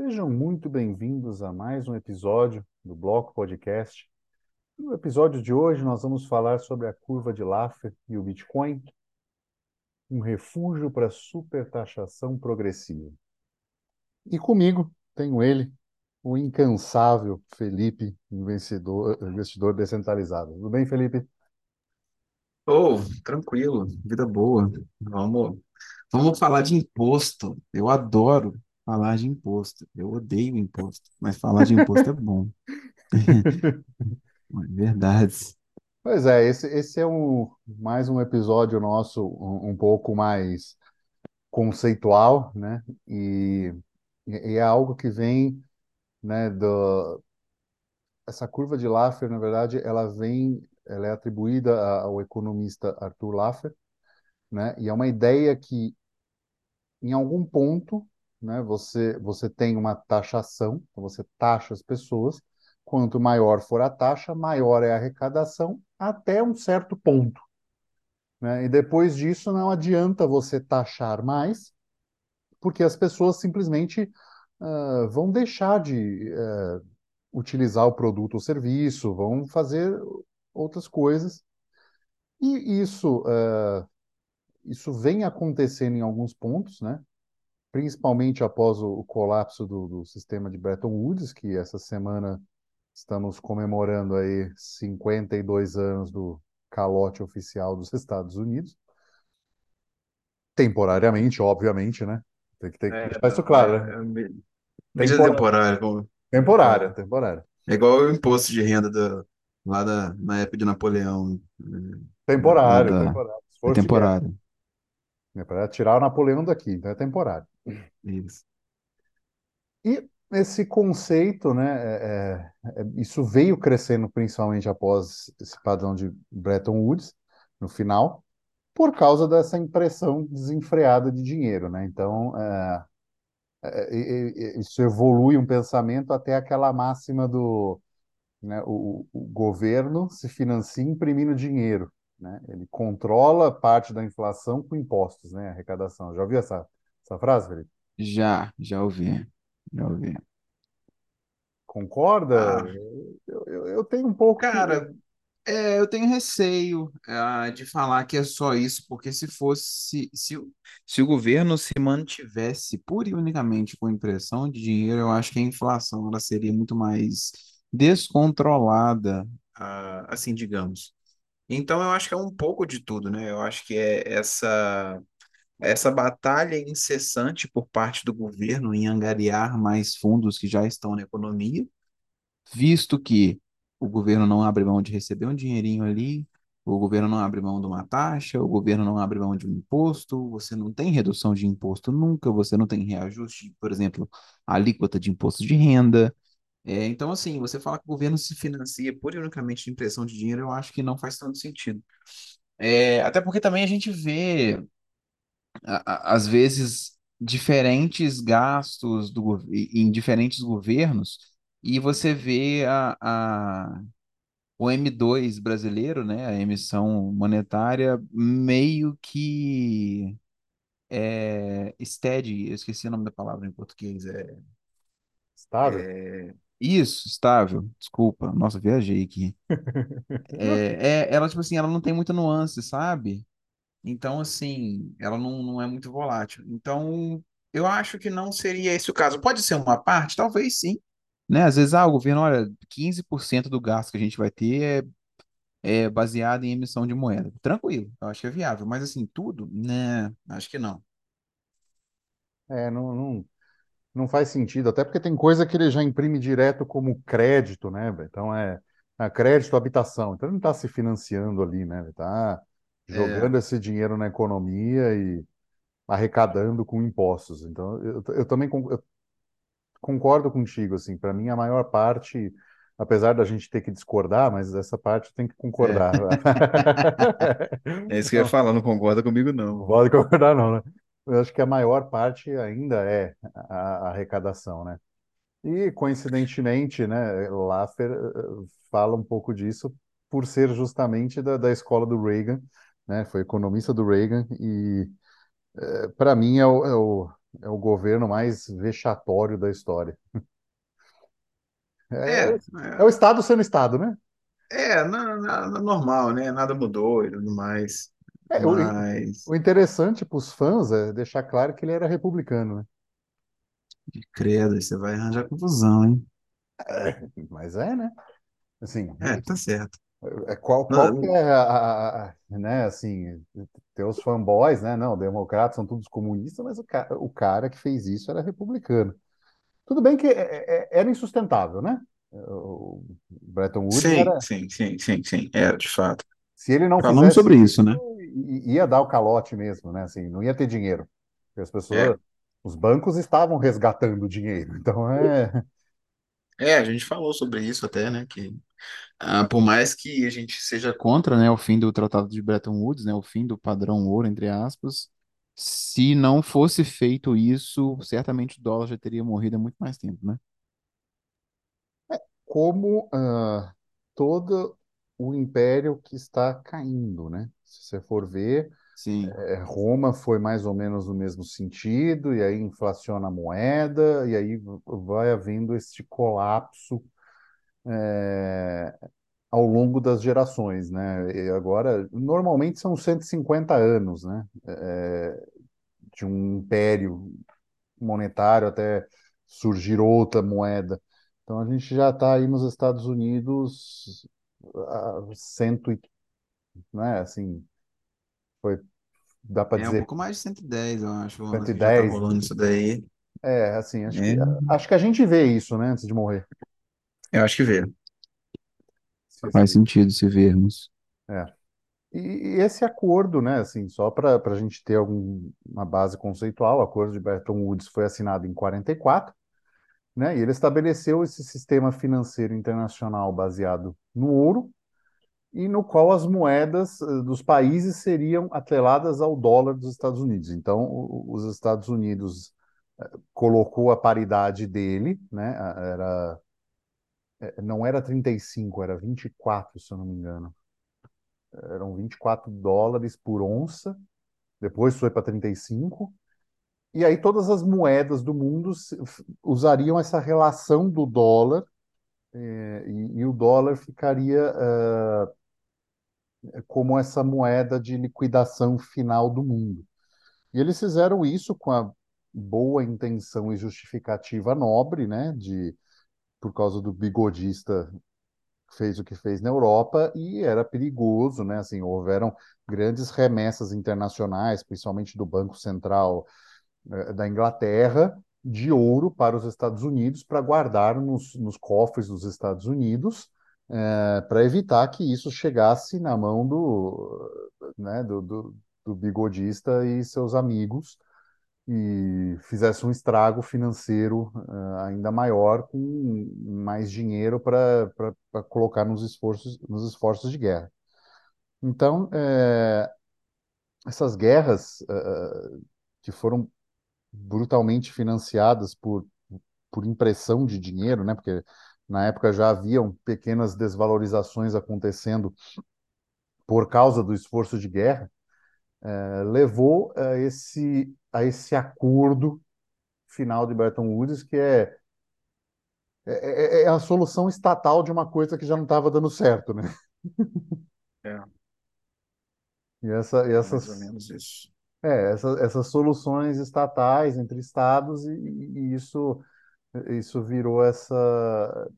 Sejam muito bem-vindos a mais um episódio do Bloco Podcast. No episódio de hoje, nós vamos falar sobre a curva de Laffer e o Bitcoin, um refúgio para supertaxação progressiva. E comigo tenho ele, o incansável Felipe, investidor, investidor descentralizado. Tudo bem, Felipe? Oh, tranquilo, vida boa. Vamos, vamos falar de imposto. Eu adoro falar de imposto. Eu odeio imposto, mas falar de imposto é bom. É verdade. Pois é, esse, esse é um, mais um episódio nosso um, um pouco mais conceitual, né? E, e é algo que vem, né, do, essa curva de Laffer, na verdade, ela vem, ela é atribuída ao economista Arthur Laffer, né? E é uma ideia que, em algum ponto, né, você você tem uma taxação, então você taxa as pessoas. Quanto maior for a taxa, maior é a arrecadação, até um certo ponto, né? E depois disso, não adianta você taxar mais, porque as pessoas simplesmente uh, vão deixar de uh, utilizar o produto ou serviço, vão fazer outras coisas. E isso, uh, isso vem acontecendo em alguns pontos, né? Principalmente após o, o colapso do, do, sistema de Bretton Woods, que essa semana estamos comemorando aí 52 anos do calote oficial dos Estados Unidos. Temporariamente, obviamente, né? Tem que, ter que É, deixar isso claro, é, né? é me- medida temporária, como Temporária, fala. temporária. É igual o imposto de renda da, lá da, na época de Napoleão. Temporário, da, temporário. é temporário. É para tirar o Napoleão daqui, então é temporário. Isso. E esse conceito, né, é- é- é- isso veio crescendo principalmente após esse padrão de Bretton Woods, no final, por causa dessa impressão desenfreada de dinheiro, né? Então, é, é, e- isso evolui um pensamento até aquela máxima do, né, o, o governo se financia imprimindo dinheiro, né? Ele controla parte da inflação com impostos, né? Arrecadação. Já ouviu essa, essa frase, Felipe? Já, já ouvi. Já ouvi. Concorda? Ah, Eu, eu, eu tenho um pouco cara, É, eu tenho receio, ah, de falar que é só isso, porque se fosse, se, o- se o governo se mantivesse pura e unicamente com impressão de dinheiro, eu acho que a inflação ela seria muito mais descontrolada, ah, assim, digamos. Então, eu acho que é um pouco de tudo, né? Eu acho que é essa, essa batalha incessante por parte do governo em angariar mais fundos que já estão na economia visto que o governo não abre mão de receber um dinheirinho ali, o governo não abre mão de uma taxa, o governo não abre mão de um imposto, você não tem redução de imposto nunca, você não tem reajuste, por exemplo, a alíquota de imposto de renda. É, então, assim, você fala que o governo se financia pura e unicamente de impressão de dinheiro, eu acho que não faz tanto sentido. É, até porque também a gente vê, a- a- às vezes, diferentes gastos do, em diferentes governos, e você vê a, a, o M2 brasileiro, né, a emissão monetária, meio que é, steady, eu esqueci o nome da palavra em português, é, Estável? é isso, estável, desculpa, nossa, viajei aqui. É, é, ela, tipo assim, ela não tem muita nuance, sabe? Então, assim, ela não, não é muito volátil. Então, eu acho que não seria esse o caso. Pode ser uma parte? Talvez sim. Né? Às vezes, ah, o governo, olha, 15% do gasto que a gente vai ter é, é baseado em emissão de moeda. Tranquilo, eu acho que é viável. Mas, assim, tudo? Né, acho que não. É, não, não, não faz sentido, até porque tem coisa que ele já imprime direto como crédito, né? Então é, é crédito habitação. Então ele não está se financiando ali, né? Ele está É, jogando esse dinheiro na economia e arrecadando com impostos. Então eu, eu também con- eu concordo contigo, assim, para mim a maior parte, apesar da gente ter que discordar, mas essa parte tem que é. concordar. É isso que eu ia falar, não concorda comigo, não. não pode concordar não, né? Eu acho que a maior parte ainda é a a arrecadação, né? E, coincidentemente, né, Laffer eh, fala um pouco disso por ser justamente da, da escola do Reagan, né? Foi economista do Reagan e, para mim, é o, é o- é o governo mais vexatório da história. É, É, é o Estado sendo Estado, né? é, é na, na- na normal, né? Nada mudou e tudo mais. É, o, Mas, o interessante para os fãs é deixar claro que ele era republicano, né? credo, aí você vai arranjar confusão, hein? Mas é, né? Assim, É, tá certo. É, qual, qual que Não, é a, a- né, assim, tem os fanboys, né? Não, democratas são todos comunistas, mas o, ca- o cara que fez isso era republicano. Tudo bem que é- é- era insustentável, né? O Bretton Woods Sim, era, sim, sim, sim, sim. É, de fato. se ele não Falamos fizesse sobre isso, né? ia dar o calote mesmo, né? Assim, não ia ter dinheiro. Porque as É. pessoas, os bancos estavam resgatando o dinheiro. Então é, É, a gente falou sobre isso até, né? Que ah, por mais que a gente seja contra, né, o fim do Tratado de Bretton Woods, né, o fim do padrão ouro, entre aspas, se não fosse feito isso, certamente o dólar já teria morrido há muito mais tempo, né? como ah, todo o império que está caindo, né? Se você for ver, Sim. é, Roma foi mais ou menos no mesmo sentido, e aí inflaciona a moeda, e aí vai havendo este colapso é, ao longo das gerações, né? E agora, normalmente são 150 anos, né? É, de um império monetário até surgir outra moeda. Então a gente já está aí nos Estados Unidos a cento e, né, assim, foi, dá para É um dizer pouco mais de 110, eu acho, cento e que já tá dez rolando isso daí. É, assim, acho que É, acho que a gente vê isso, né, antes de morrer. Eu acho que vê. Se- Faz se- sentido se vermos. é. E, e esse acordo, né, assim, só para para a gente ter alguma base conceitual, o acordo de Bretton Woods foi assinado em 44, né, e ele estabeleceu esse sistema financeiro internacional baseado no ouro, e no qual as moedas eh, dos países seriam atreladas ao dólar dos Estados Unidos. Então, o- os Estados Unidos eh, colocou a paridade dele, né? a- Era, não era 35, era 24, se eu não me engano. Eram 24 dólares por onça, depois foi para 35. E aí todas as moedas do mundo usariam essa relação do dólar, eh, e, e o dólar ficaria eh, como essa moeda de liquidação final do mundo. E eles fizeram isso com a boa intenção e justificativa nobre, né, de por causa do bigodista que fez o que fez na Europa e era perigoso, né? Assim, houveram grandes remessas internacionais, principalmente do Banco Central eh, da Inglaterra, de ouro para os Estados Unidos para guardar nos, nos cofres dos Estados Unidos, eh, para evitar que isso chegasse na mão do, né, do, do, do bigodista e seus amigos e fizesse um estrago financeiro eh, ainda maior com mais dinheiro para colocar nos esforços nos esforços de guerra. Então, eh, essas guerras eh, que foram brutalmente financiadas por, por impressão de dinheiro, né? Porque na época já haviam pequenas desvalorizações acontecendo por causa do esforço de guerra, eh, levou a esse, a esse acordo final de Bretton Woods, que é, é, é é a solução estatal de uma coisa que já não estava dando certo, né? É, E, essa, e mais ou essas, menos isso. é, essa, essas soluções estatais entre estados, e, e isso, isso virou essa,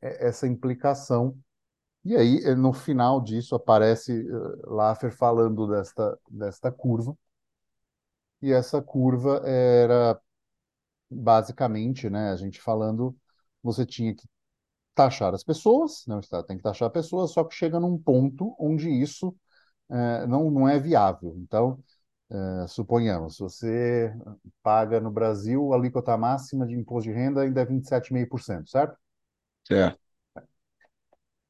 essa implicação. E aí, eh, no final disso, aparece eh, Laffer falando desta, desta curva, e essa curva era basicamente, né, a gente falando, você tinha que taxar as pessoas, né, o Estado tem que taxar pessoas, só que chega num ponto onde isso eh, não, não é viável. Então, eh, suponhamos, você paga no Brasil a alíquota máxima de imposto de renda ainda é 27,5%, certo? Certo.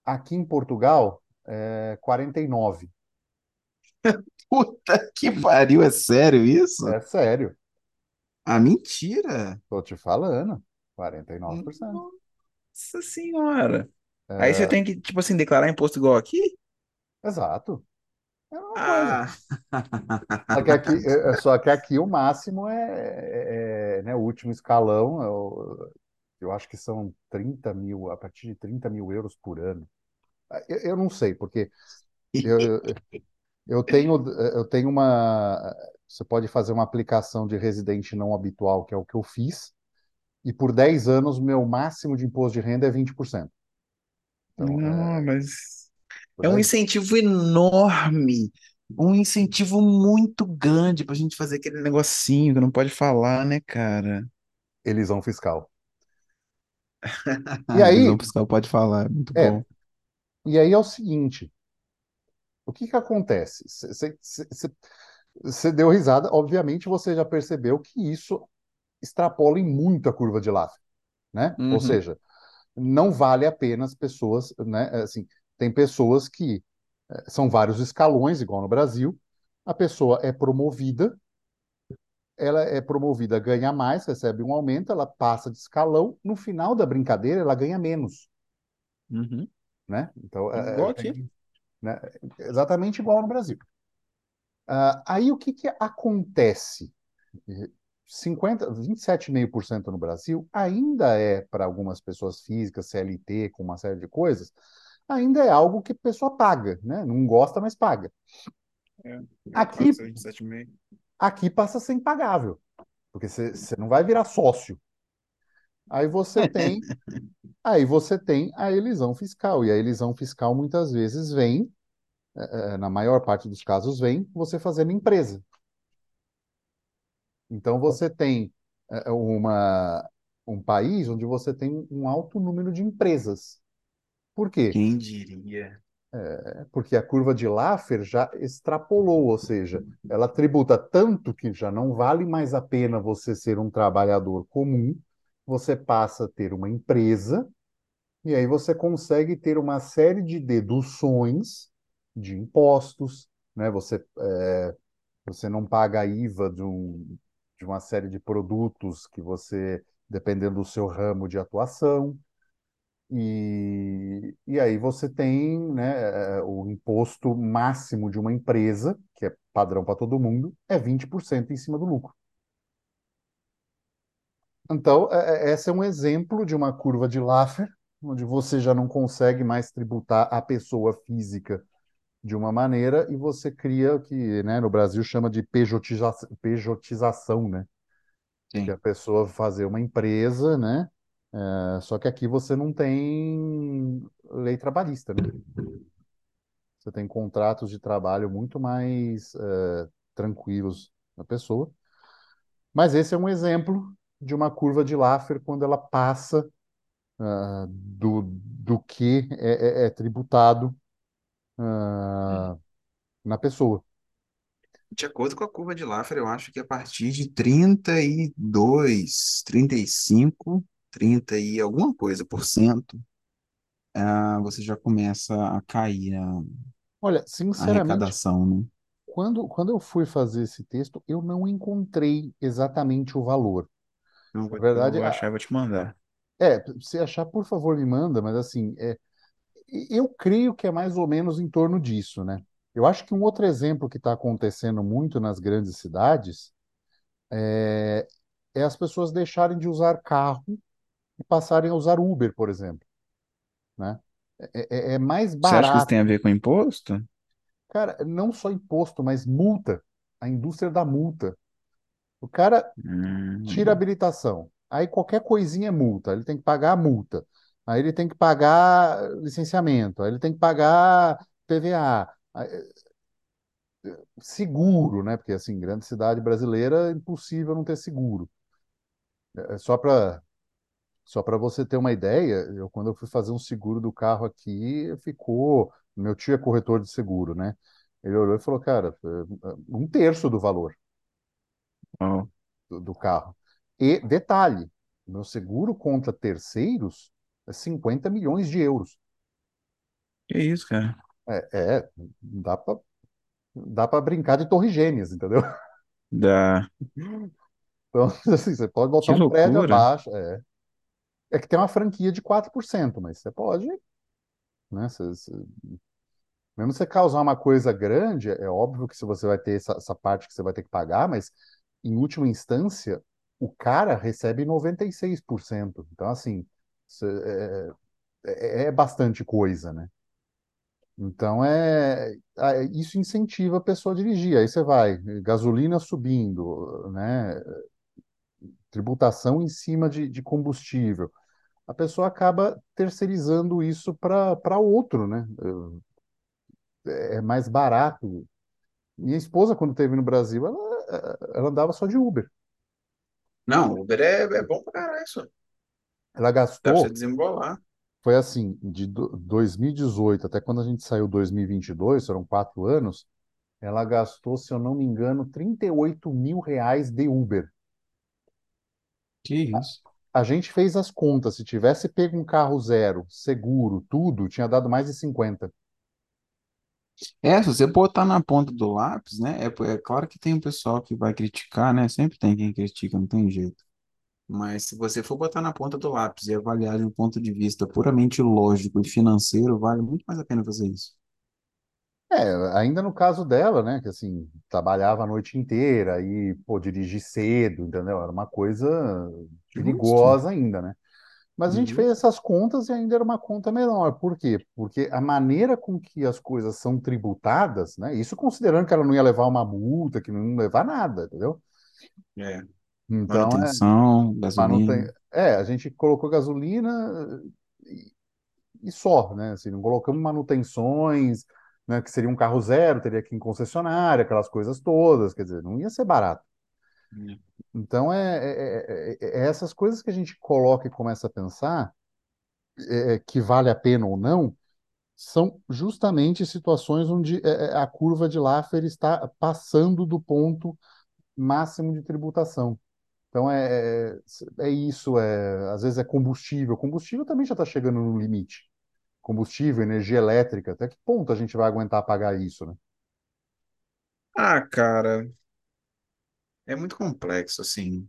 Aqui em Portugal, é 49%. Puta que pariu, é sério isso? É sério, Ah, mentira! tô te falando, 49%. Nossa senhora! Aí você É, tem que, tipo assim, declarar imposto igual aqui? exato. É a mesma coisa. Ah, Só que aqui, é- é- só que aqui o máximo é, é- é, né, o último escalão, é o- eu acho que são 30 mil, a partir de 30 mil euros por ano. Eu, eu não sei, porque eu, eu tenho, eu tenho uma. Você pode fazer uma aplicação de residente não habitual, que é o que eu fiz, e por 10 anos meu máximo de imposto de renda é 20%. Então, não, é, mas é um 10 incentivo enorme, um incentivo muito grande pra gente fazer aquele negocinho que não pode falar, né, cara? elisão fiscal. E Ah, elisão aí, fiscal pode falar, é muito é, bom. E aí é o seguinte. O que que acontece? Você deu risada, obviamente você já percebeu que isso extrapola em muito a curva de Laffer, né? Ou Uhum, seja, não vale a pena as pessoas, né? Assim, tem pessoas que eh, são vários escalões, igual no Brasil. A pessoa é promovida, ela é promovida, ganha mais, recebe um aumento, ela passa de escalão. No final da brincadeira, ela ganha menos, uhum. Né? Então, é, é, Igual aqui. tem, né? Exatamente igual no Brasil. Ah, aí o que que acontece? 50, 27,5% no Brasil ainda é, para algumas pessoas físicas, CLT, com uma série de coisas, ainda é algo que a pessoa paga, né? Não gosta, mas paga. É, Aqui, 7,5. aqui passa a ser impagável, porque você não vai virar sócio. Aí você tem, aí você tem a elisão fiscal, e a elisão fiscal muitas vezes vem, eh, na maior parte dos casos, vem você fazendo empresa. Então você tem eh, uma, um país onde você tem um alto número de empresas. Por quê? Quem diria? Porque a curva de Laffer já extrapolou, ou seja, ela tributa tanto que já não vale mais a pena você ser um trabalhador comum, você passa a ter uma empresa, e aí você consegue ter uma série de deduções de impostos, né? Você, é, você não paga a IVA de, um, de uma série de produtos que você, dependendo do seu ramo de atuação. E, e aí você tem, né, o imposto máximo de uma empresa, que é padrão para todo mundo, é 20% em cima do lucro. Então, é, é, esse é um exemplo de uma curva de Laffer, onde você já não consegue mais tributar a pessoa física de uma maneira e você cria o que, né, no Brasil chama de pejotiza- pejotização, né? Que é Sim. a pessoa fazer uma empresa, né? É, só que aqui você não tem lei trabalhista, né? Você tem contratos de trabalho muito mais é, tranquilos na pessoa. Mas esse é um exemplo de uma curva de Laffer quando ela passa ah, do, do que é, é- é tributado ah, na pessoa. De acordo com a curva de Laffer, eu acho que a partir de trinta trinta e dois, trinta e cinco, trinta e alguma coisa por cento, ah, você já começa a cair a, Olha, a sinceramente, arrecadação, né? quando, quando eu fui fazer esse texto, eu não encontrei exatamente o valor. Na vou, eu verdade, vou achar e vou te mandar. é, se achar, por favor, me manda, mas assim, é, eu creio que é mais ou menos em torno disso, né? Eu acho que um outro exemplo que está acontecendo muito nas grandes cidades é, é as pessoas deixarem de usar carro e passarem a usar Uber, por exemplo, né? É, é- é mais Você acha que isso tem a barato. ver com imposto? Cara, não só imposto, mas multa. A indústria da multa. O cara tira a Hum, habilitação. Aí qualquer coisinha é multa. Ele tem que pagar a multa. Aí ele tem que pagar licenciamento. Aí ele tem que pagar PVA. Aí, Seguro, né? Porque assim, grande cidade brasileira é impossível não ter seguro. É só para só para você ter uma ideia, eu quando eu fui fazer um seguro do carro aqui, ficou, meu tio é corretor de seguro, né? Ele olhou e falou, cara, é um terço do valor ó, do, do carro. E detalhe, meu seguro contra terceiros é 50 milhões de euros. que isso, cara? É, é dá para dá para brincar de torre gêmeas, entendeu? Da... Então, assim, você pode botar Que um prédio abaixo. É, é que tem uma franquia de 4%, mas você pode, né? Você, você- Mesmo você causar uma coisa grande, é óbvio que se você vai ter essa, essa parte que você vai ter que pagar, mas em última instância, o cara recebe 96%. Então, assim, é, é, é bastante coisa, né? Então é, isso incentiva a pessoa a dirigir. Aí você vai, gasolina subindo, né? Tributação em cima de, de combustível. A pessoa acaba terceirizando isso para outro, né? É, é mais barato. Minha esposa, quando esteve no Brasil, ela, ela andava só de Uber. Não, Uber é, é bom pra caralho isso. Ela Dá pra você gastou, desembolar. foi assim, de do- 2018 até quando a gente saiu 2022, foram quatro anos, ela gastou, se eu não me engano, 38 mil reais de Uber. Que isso? A gente fez as contas, se tivesse pego um carro zero, seguro, tudo, tinha dado mais de 50. É, se você botar na ponta do lápis, né? É, é claro que tem um pessoal que vai criticar, né? Sempre tem quem critica, não tem jeito. Mas se você for botar na ponta do lápis e avaliar de um ponto de vista puramente lógico e financeiro, vale muito mais a pena fazer isso. É, ainda no caso dela, né, que assim, trabalhava a noite inteira e, pô, dirigir cedo, entendeu? Era uma coisa Justo, perigosa ainda, né? Mas a gente fez justo. essas contas e ainda era uma conta menor. Por quê? Porque a maneira com que as coisas são tributadas, né? Isso considerando que ela não ia levar uma multa, que não ia levar nada, entendeu? É, Então, é, manutenção, manutém... gasolina. é, a gente colocou gasolina e, e só, né? Assim, não colocamos manutenções, né? Que seria um carro zero, teria que ir em concessionária, aquelas coisas todas, quer dizer, não ia ser barato. Né? Então, é, é, é- é é essas coisas que a gente coloca e começa a pensar, é, que vale a pena ou não, são justamente situações onde é, é, a curva de Laffer está passando do ponto máximo de tributação. Então é, é, é isso, é, às vezes é combustível. Combustível também já está chegando no limite. Combustível, energia elétrica, até que ponto a gente vai aguentar pagar isso, né? Ah, cara, é muito complexo, assim.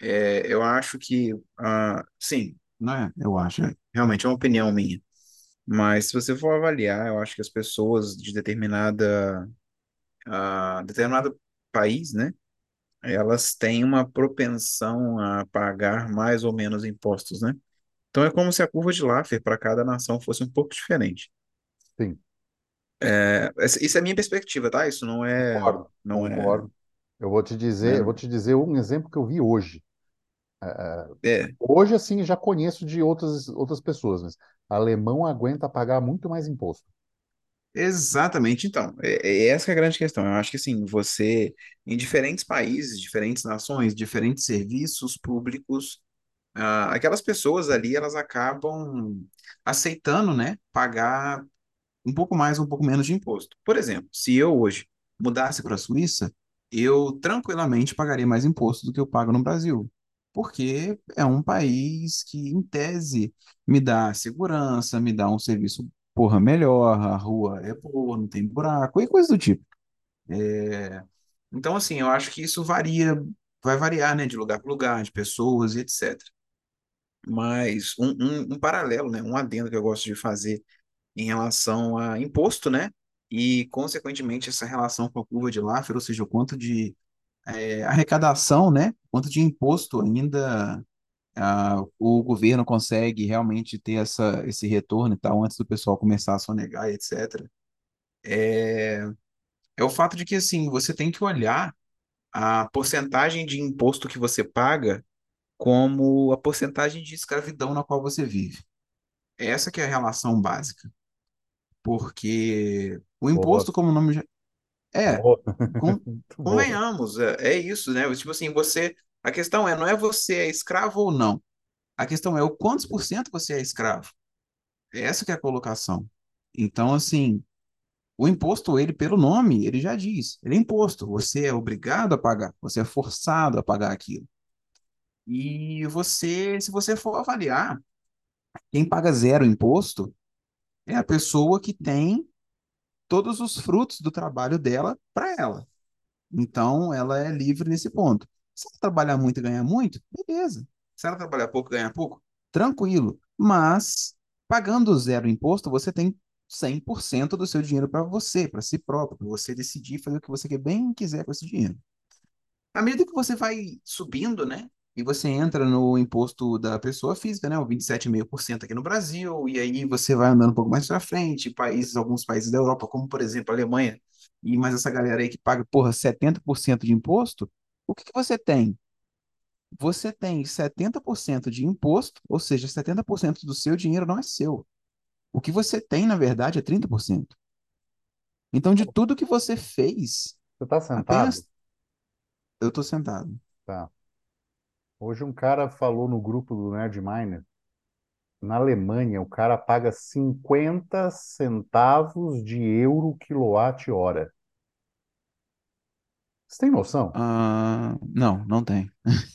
É, eu acho que, ah, sim, não é? Eu acho, é. realmente é uma opinião minha. Mas se você for avaliar, eu acho que as pessoas de determinada, ah, determinado país, né? Elas têm uma propensão a pagar mais ou menos impostos, né? Então é como se a curva de Laffer para cada nação fosse um pouco diferente. Sim, É, essa- isso é a minha perspectiva, tá? Isso não é, concordo, não é, concordo. Eu vou te dizer, né? eu vou te dizer um exemplo que eu vi hoje. É, Hoje, assim, já conheço de outras, outras pessoas, mas alemão aguenta pagar muito mais imposto. exatamente. Então, é, é essa é a grande questão. Eu acho que assim, você, em diferentes países, diferentes nações, diferentes serviços públicos, ah, aquelas pessoas ali, elas acabam aceitando, né, pagar um pouco mais, um pouco menos de imposto. Por exemplo, se eu hoje mudasse para a Suíça, eu tranquilamente pagaria mais imposto do que eu pago no Brasil, porque é um país que, em tese, me dá segurança, me dá um serviço, porra, melhor, a rua é boa, não tem buraco e coisa do tipo. É, Então, assim, eu acho que isso varia, vai variar, né, de lugar para lugar, de pessoas e etc. Mas um, um, um paralelo, né, um adendo que eu gosto de fazer em relação a imposto, né? E, consequentemente, essa relação com a curva de Laffer, ou seja, o quanto de é, arrecadação, né? Quanto de imposto ainda ah, o governo consegue realmente ter essa, esse retorno e tal, antes do pessoal começar a sonegar, etc. É, é o fato de que, assim, você tem que olhar a porcentagem de imposto que você paga como a porcentagem de escravidão na qual você vive. Essa que é a relação básica. Porque o Boa, imposto, como o nome já é, boa, boa. convenhamos, é, é isso, né? Tipo assim, você, a questão é, não é você é escravo ou não. A questão é o quantos por cento você é escravo. É essa que é a colocação. Então, assim, o imposto, ele, pelo nome, ele já diz, ele é imposto. Você é obrigado a pagar, você é forçado a pagar aquilo. E você, se você for avaliar, quem paga zero imposto é a pessoa que tem todos os frutos do trabalho dela para ela. Então, ela é livre nesse ponto. Se ela trabalhar muito e ganhar muito, beleza. Se ela trabalhar pouco e ganhar pouco, tranquilo. Mas, pagando zero imposto, você tem. 100% do seu dinheiro para você, para si próprio, para você decidir fazer o que você bem quiser com esse dinheiro. À medida que você vai subindo, né? E você entra no imposto da pessoa física, né? O 27,5% aqui no Brasil, e aí você vai andando um pouco mais para frente, países, alguns países da Europa, como por exemplo a Alemanha, e mais essa galera aí que paga, porra, 70% de imposto, o que que você tem? Você tem 70% de imposto, ou seja, 70% do seu dinheiro não é seu. O que você tem, na verdade, é 30%. Então, de tudo que você fez, Você tá sentado? apenas eu tô sentado. Tá. Hoje um cara falou no grupo do Nerd Miner, na Alemanha o cara paga 50 centavos de euro quilowatt-hora. Você tem noção? Ah, não, não tem.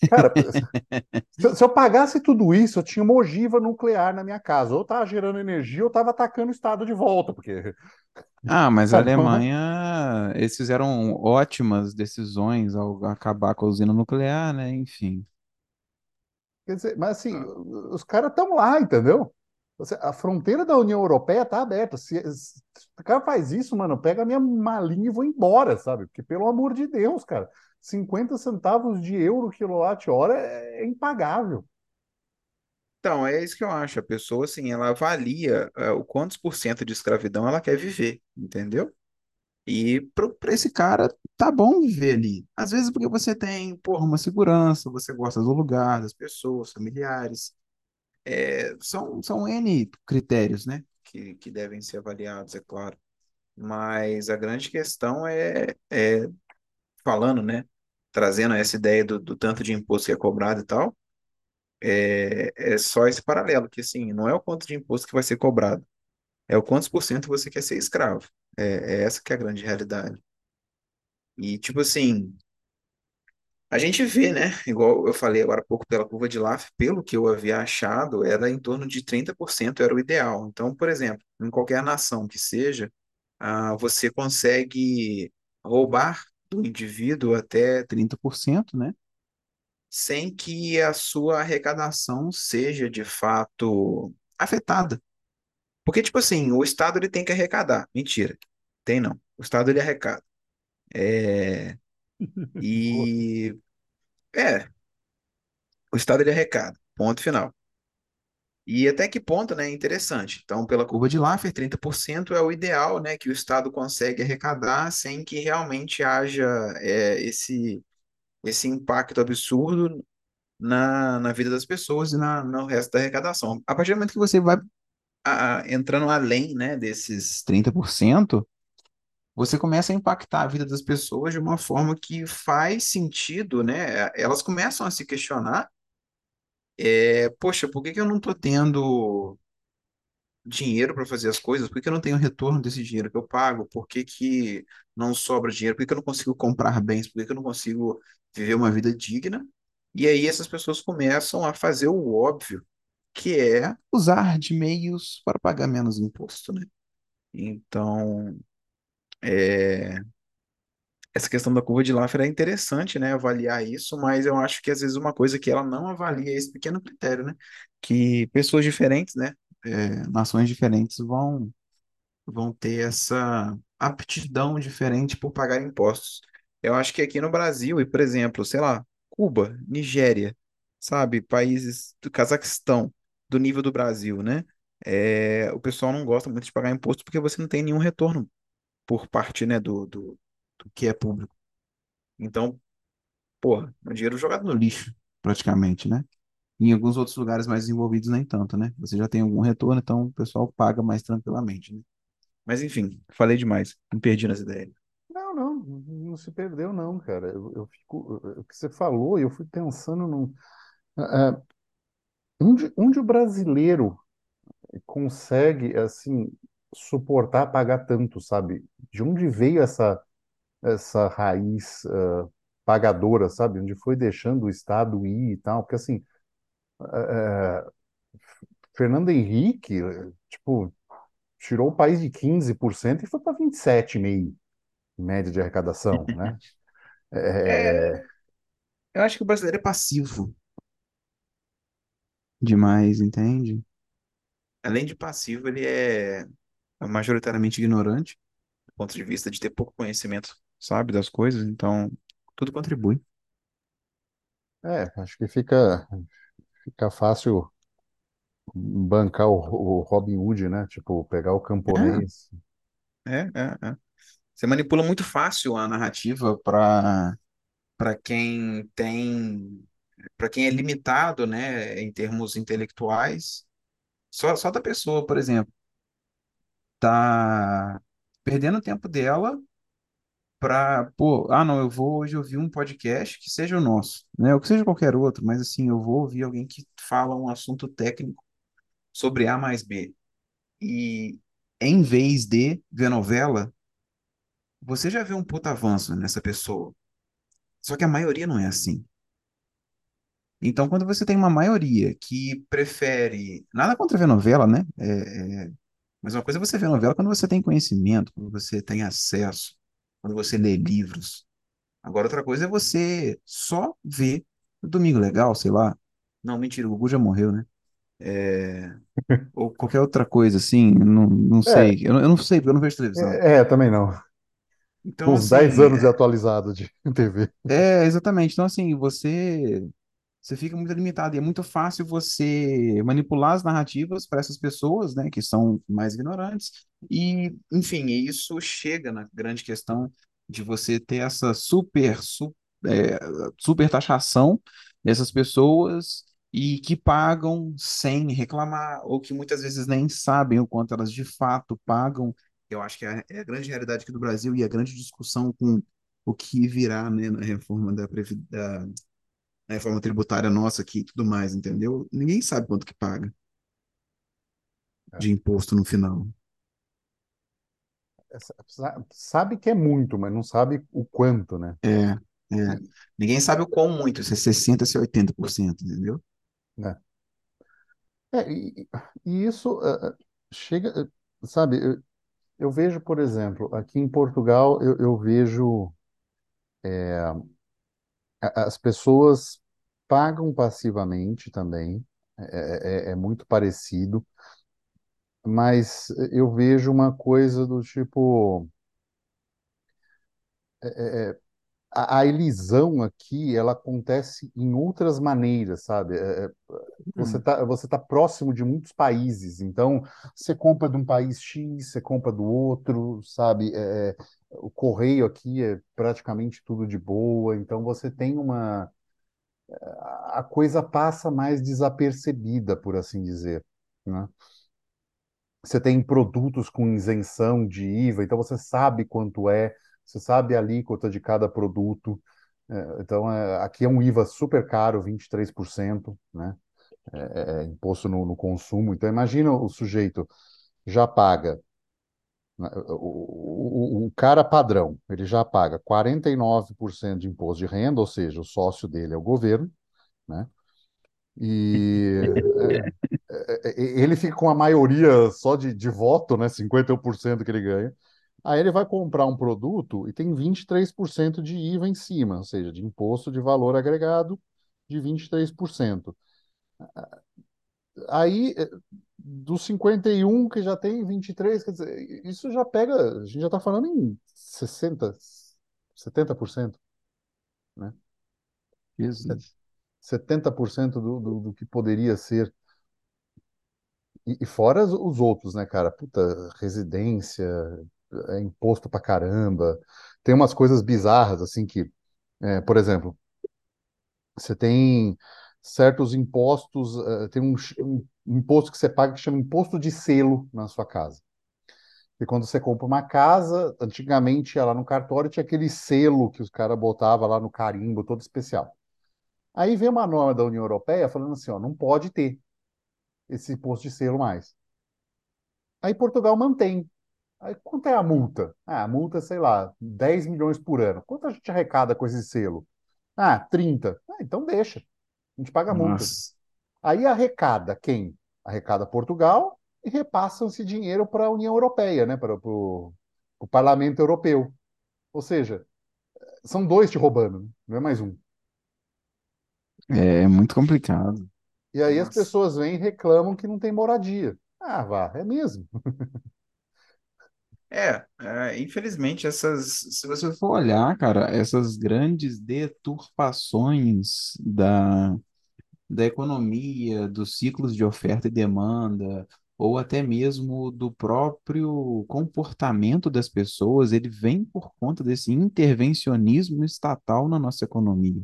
Cara, se eu, se eu pagasse tudo isso, eu tinha uma ogiva nuclear na minha casa. Ou eu tava gerando energia, ou eu tava atacando o Estado de volta, porque... Ah, mas a Sabe, não é? Alemanha, eles fizeram ótimas decisões ao acabar com a usina nuclear, né? Enfim. Quer dizer, mas assim, os caras estão lá, entendeu? A fronteira da União Europeia tá aberta. Se, se o cara faz isso, mano, pega a minha malinha e vou embora, sabe? Porque, pelo amor de Deus, cara, 50 centavos de euro quilowatt-hora é, é impagável. Então, é isso que eu acho. A pessoa, assim, ela avalia, eh, o quantos por cento de escravidão ela quer viver, entendeu? E para esse cara, tá bom viver ali. Às vezes porque você tem, porra, uma segurança, você gosta do lugar, das pessoas, familiares. É, são, são N critérios, né? Que, que devem ser avaliados, é claro. Mas a grande questão é, é falando, né? Trazendo essa ideia do, do tanto de imposto que é cobrado e tal, é, é só esse paralelo, que assim, não é o quanto de imposto que vai ser cobrado, é o quantos por cento você quer ser escravo. É, é essa que é a grande realidade. E, tipo assim, A gente vê, né? Igual eu falei agora há pouco pela curva de Laffer, pelo que eu havia achado, era em torno de 30% era o ideal. Então, por exemplo, em qualquer nação que seja, ah, você consegue roubar do indivíduo até 30%, né? Sem que a sua arrecadação seja de fato afetada. Porque, tipo assim, o Estado ele tem que arrecadar. Mentira, tem não. O Estado ele arrecada. É... E é, o Estado ele arrecada. Ponto final. E até que ponto, né, é interessante. Então, pela curva de Laffer, 30% é o ideal, né, que o Estado consegue arrecadar sem que realmente haja é, esse, esse impacto absurdo na, na vida das pessoas e na, no resto da arrecadação. A partir do momento que você vai a- entrando além, né, desses 30%, você começa a impactar a vida das pessoas de uma forma que faz sentido, né? Elas começam a se questionar, é, poxa, por que que eu não estou tendo dinheiro para fazer as coisas, por que que eu não tenho retorno desse dinheiro que eu pago? Por que que não sobra dinheiro? Por que que eu não consigo comprar bens? Por que que eu não consigo viver uma vida digna? E aí essas pessoas começam a fazer o óbvio, que é usar de meios para pagar menos imposto, né? Então, é, essa questão da curva de Laffer é interessante, né? Avaliar isso, mas eu acho que às vezes uma coisa que ela não avalia é esse pequeno critério, né? Que pessoas diferentes, né? é, nações diferentes vão vão ter essa aptidão diferente por pagar impostos. Eu acho que aqui no Brasil, e por exemplo, sei lá, Cuba, Nigéria, sabe, países do Cazaquistão, do nível do Brasil, né? É, o pessoal não gosta muito de pagar imposto porque você não tem nenhum retorno por parte, né, do, do, do que é público. Então, porra, é um dinheiro jogado no lixo, praticamente, né? Em alguns outros lugares mais desenvolvidos, nem tanto, né? Você já tem algum retorno, então o pessoal paga mais tranquilamente, né? Mas enfim, falei demais. Me perdi nas ideias. Não, não, não se perdeu, não, cara. Eu, eu fico, o que você falou, eu fui pensando num, ah, ah, onde, onde o brasileiro consegue, assim, suportar pagar tanto, sabe? De onde veio essa, essa raiz, ah, pagadora, sabe? Onde foi deixando o Estado ir e tal? Porque, assim, ah, Fernando Henrique, tipo, tirou o país de 15% e foi para 27,5% em média de arrecadação, né? É, É, eu acho que o brasileiro é passivo demais, entende? Além de passivo, ele é. majoritariamente ignorante, do ponto de vista de ter pouco conhecimento, sabe, das coisas, então tudo contribui. É, acho que fica, fica fácil bancar o, o Robin Hood, né? Tipo, pegar o camponês. É, é, é. Você manipula muito fácil a narrativa para para quem tem para quem é limitado, né, em termos intelectuais. Só, só da pessoa, por exemplo, tá perdendo o tempo dela para, pô, ah, não, eu vou hoje ouvir um podcast que seja o nosso, né, ou que seja qualquer outro, mas assim, eu vou ouvir alguém que fala um assunto técnico sobre A mais B. E em vez de ver novela, você já vê um puta avanço nessa pessoa. Só que a maioria não é assim. Então, quando você tem uma maioria que prefere. Nada contra ver novela, né? É, é, Mas uma coisa é você ver novela quando você tem conhecimento, quando você tem acesso, quando você lê livros. Agora, outra coisa é você só ver Domingo Legal, sei lá. Não, mentira, o Gugu já morreu, né? É, Ou qualquer outra coisa, assim, não, não É, sei. Eu, não- eu não sei, porque eu não vejo televisão. é, é, também não. Então, Com uns 10 assim, anos de atualizado de TV. é exatamente. Então, assim, você você fica muito limitado. E é muito fácil você manipular as narrativas para essas pessoas, né, que são mais ignorantes. E, enfim, isso chega na grande questão de você ter essa super, su- é, super taxação dessas pessoas e que pagam sem reclamar, ou que muitas vezes nem sabem o quanto elas de fato pagam. Eu acho que é é a grande realidade aqui do Brasil e a grande discussão com o que virá, né, na reforma da, Previ- da a reforma tributária nossa aqui e tudo mais, entendeu? Ninguém sabe quanto que paga É. de imposto no final. Sa- Sabe que é muito, mas não sabe o quanto, né? É, é. Ninguém sabe o quão muito, se é 60%, se é 80%, entendeu? né? É, e, e isso eh, chega, sabe? Eu, eu vejo, por exemplo, aqui em Portugal, eu, eu vejo a- as pessoas pagam passivamente também, é, é- é muito parecido, mas eu vejo uma coisa do tipo. A, a elisão aqui, ela acontece em outras maneiras, sabe? É, é, você Hum, tá, você tá próximo de muitos países, então você compra de um país X, você compra do outro, sabe? É, é, o correio aqui é praticamente tudo de boa, então você tem uma. A coisa passa mais desapercebida, por assim dizer, né? Você tem produtos com isenção de IVA, então você sabe quanto é, você sabe a alíquota de cada produto. É, então, é, aqui é um IVA super caro, 23%, né? É, é imposto no, no consumo. Então, imagina o sujeito já paga, o, o, o cara padrão, ele já paga 49% de imposto de renda, ou seja, o sócio dele é o governo, né? E é, é, é, ele fica com a maioria só de, de voto, né? 51% que ele ganha. Aí ele vai comprar um produto e tem 23% de IVA em cima, ou seja, de imposto de valor agregado de 23%. Aí, dos 51 que já tem 23, quer dizer, isso já pega, a gente já está falando em 60, 70%, né? Jesus. 70% do, do, do que poderia ser. E, e fora os, os outros, né, cara? Puta, residência, é imposto pra caramba. Tem umas coisas bizarras, assim, que, é, por exemplo, você tem certos impostos, eh, tem um, um imposto que você paga que chama imposto de selo na sua casa. E quando você compra uma casa, antigamente lá no cartório tinha aquele selo que os caras botavam lá no carimbo, todo especial. Aí vem uma norma da União Europeia falando assim, ó, não pode ter esse imposto de selo mais. Aí Portugal mantém. Aí quanto é a multa? Ah, a multa, sei lá, 10 milhões por ano. Quanto a gente arrecada com esse selo? Ah, 30. Ah, então deixa. A gente paga a multa. Nossa. Aí arrecada quem? Arrecada Portugal e repassam esse dinheiro para a União Europeia, né? Para o Parlamento Europeu. Ou seja, são dois te roubando, não é mais um. É, é muito complicado. E aí as Nossa. pessoas vêm e reclamam que não tem moradia. Ah, vá, é mesmo. É, é, infelizmente, essas, se você for olhar, cara, essas grandes deturpações da, da economia, dos ciclos de oferta e demanda, ou até mesmo do próprio comportamento das pessoas, ele vem por conta desse intervencionismo estatal na nossa economia,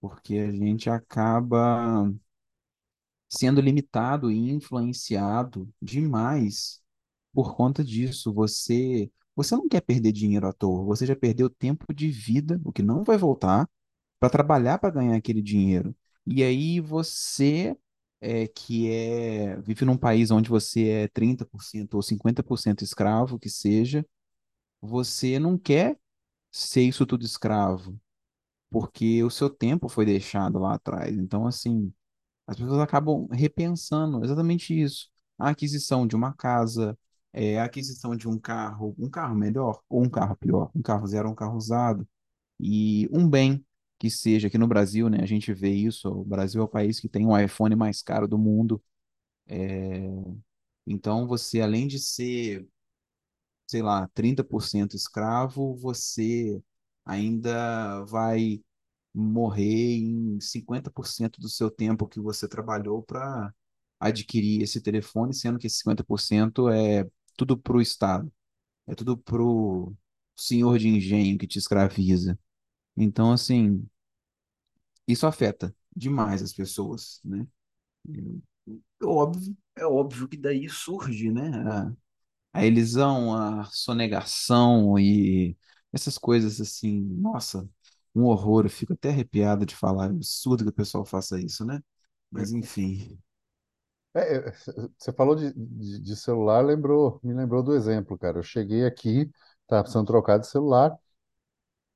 porque a gente acaba sendo limitado e influenciado demais por conta disso. Você, você não quer perder dinheiro à toa, você já perdeu tempo de vida, o que não vai voltar, para trabalhar para ganhar aquele dinheiro. E aí você é, que é vive num país onde você é 30% ou 50% escravo, que seja, você não quer ser isso tudo escravo, porque o seu tempo foi deixado lá atrás. Então, assim, as pessoas acabam repensando exatamente isso. A aquisição de uma casa, é, a aquisição de um carro, um carro melhor ou um carro pior, um carro zero um carro usado, e um bem que seja, aqui no Brasil, né, a gente vê isso, o Brasil é o país que tem o iPhone mais caro do mundo, é, então você, além de ser, sei lá, 30% escravo, você ainda vai morrer em 50% do seu tempo que você trabalhou para adquirir esse telefone, sendo que esse 50% é tudo para o Estado, é tudo para o senhor de engenho que te escraviza. Então, assim, isso afeta demais as pessoas, né? É óbvio, é óbvio que daí surge, né? A, a elisão, a sonegação e essas coisas assim, nossa, um horror, eu fico até arrepiado de falar, é absurdo que o pessoal faça isso, né? Mas enfim. É, é, você falou de, de, de celular, lembrou, me lembrou do exemplo, cara. Eu cheguei aqui, tava precisando trocar de celular.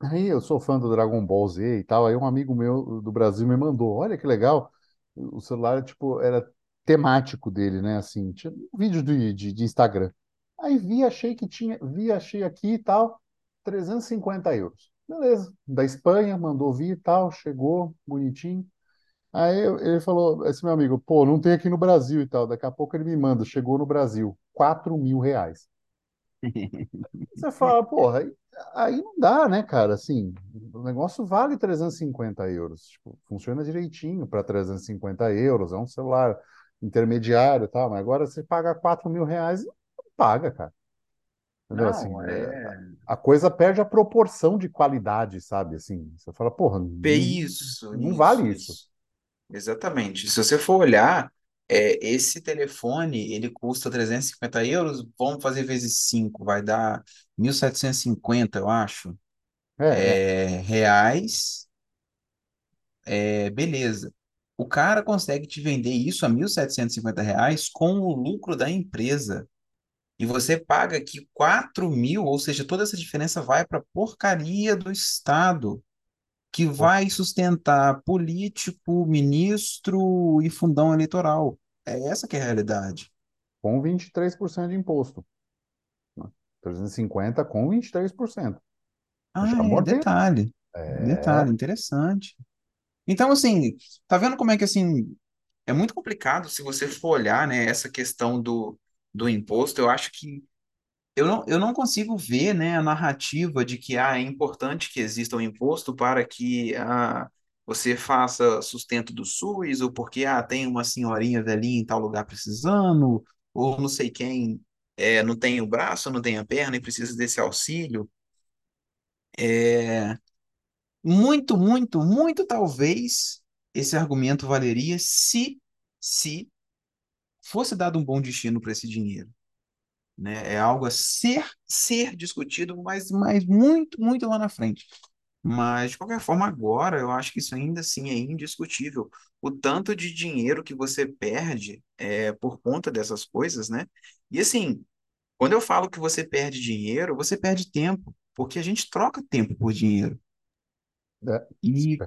Aí eu sou fã do Dragon Ball Z e tal. Aí um amigo meu do Brasil me mandou, olha que legal. O celular, tipo, era temático dele, né? Assim, tinha um vídeo de, de, de Instagram. Aí vi, achei que tinha, vi, achei aqui e tal, 350 euros. Beleza. Da Espanha, mandou vir e tal, chegou, bonitinho. Aí eu- ele falou, esse meu amigo, pô, não tem aqui no Brasil e tal. Daqui a pouco ele me manda, chegou no Brasil, quatro mil reais. Você fala, porra, aí, aí não dá, né, cara? Assim, o negócio vale 350 euros. Tipo, funciona direitinho para 350 euros. É um celular intermediário e tal, mas agora você paga quatro mil reais, não paga, cara. Entendeu? Assim, Não, é, é a coisa perde a proporção de qualidade, sabe? Assim, você fala, porra, é não, isso, não isso, vale isso. isso. Exatamente. Se você for olhar, é, esse telefone, ele custa 350 euros, vamos fazer vezes 5 vai dar 1.750 eu acho, É, é. é, reais, é, beleza. O cara consegue te vender isso a 1.750 reais com o lucro da empresa. E você paga aqui 4 mil, ou seja, toda essa diferença vai para a porcaria do Estado. Que vai sustentar político, ministro e fundão eleitoral. É essa que é a realidade. com 23% de imposto. né? 350 com 23%. Ah, é, detalhe. É, Detalhe, interessante. Então, assim, tá vendo como é que, assim, é muito complicado se você for olhar, né, essa questão do, do imposto. Eu acho que Eu não, eu não consigo ver, né, a narrativa de que ah, é importante que exista um imposto para que ah, você faça sustento do SUS, ou porque ah, tem uma senhorinha velhinha em tal lugar precisando, ou não sei quem é, não tem o braço, não tem a perna e precisa desse auxílio. É, muito, muito, muito talvez esse argumento valeria se, se fosse dado um bom destino para esse dinheiro. Né? É algo a ser, ser discutido, mas, mas muito, muito lá na frente. Mas, de qualquer forma, agora eu acho que isso ainda assim é indiscutível. O tanto de dinheiro que você perde é, por conta dessas coisas, né? E assim, quando eu falo que você perde dinheiro, você perde tempo, porque a gente troca tempo por dinheiro. é. E,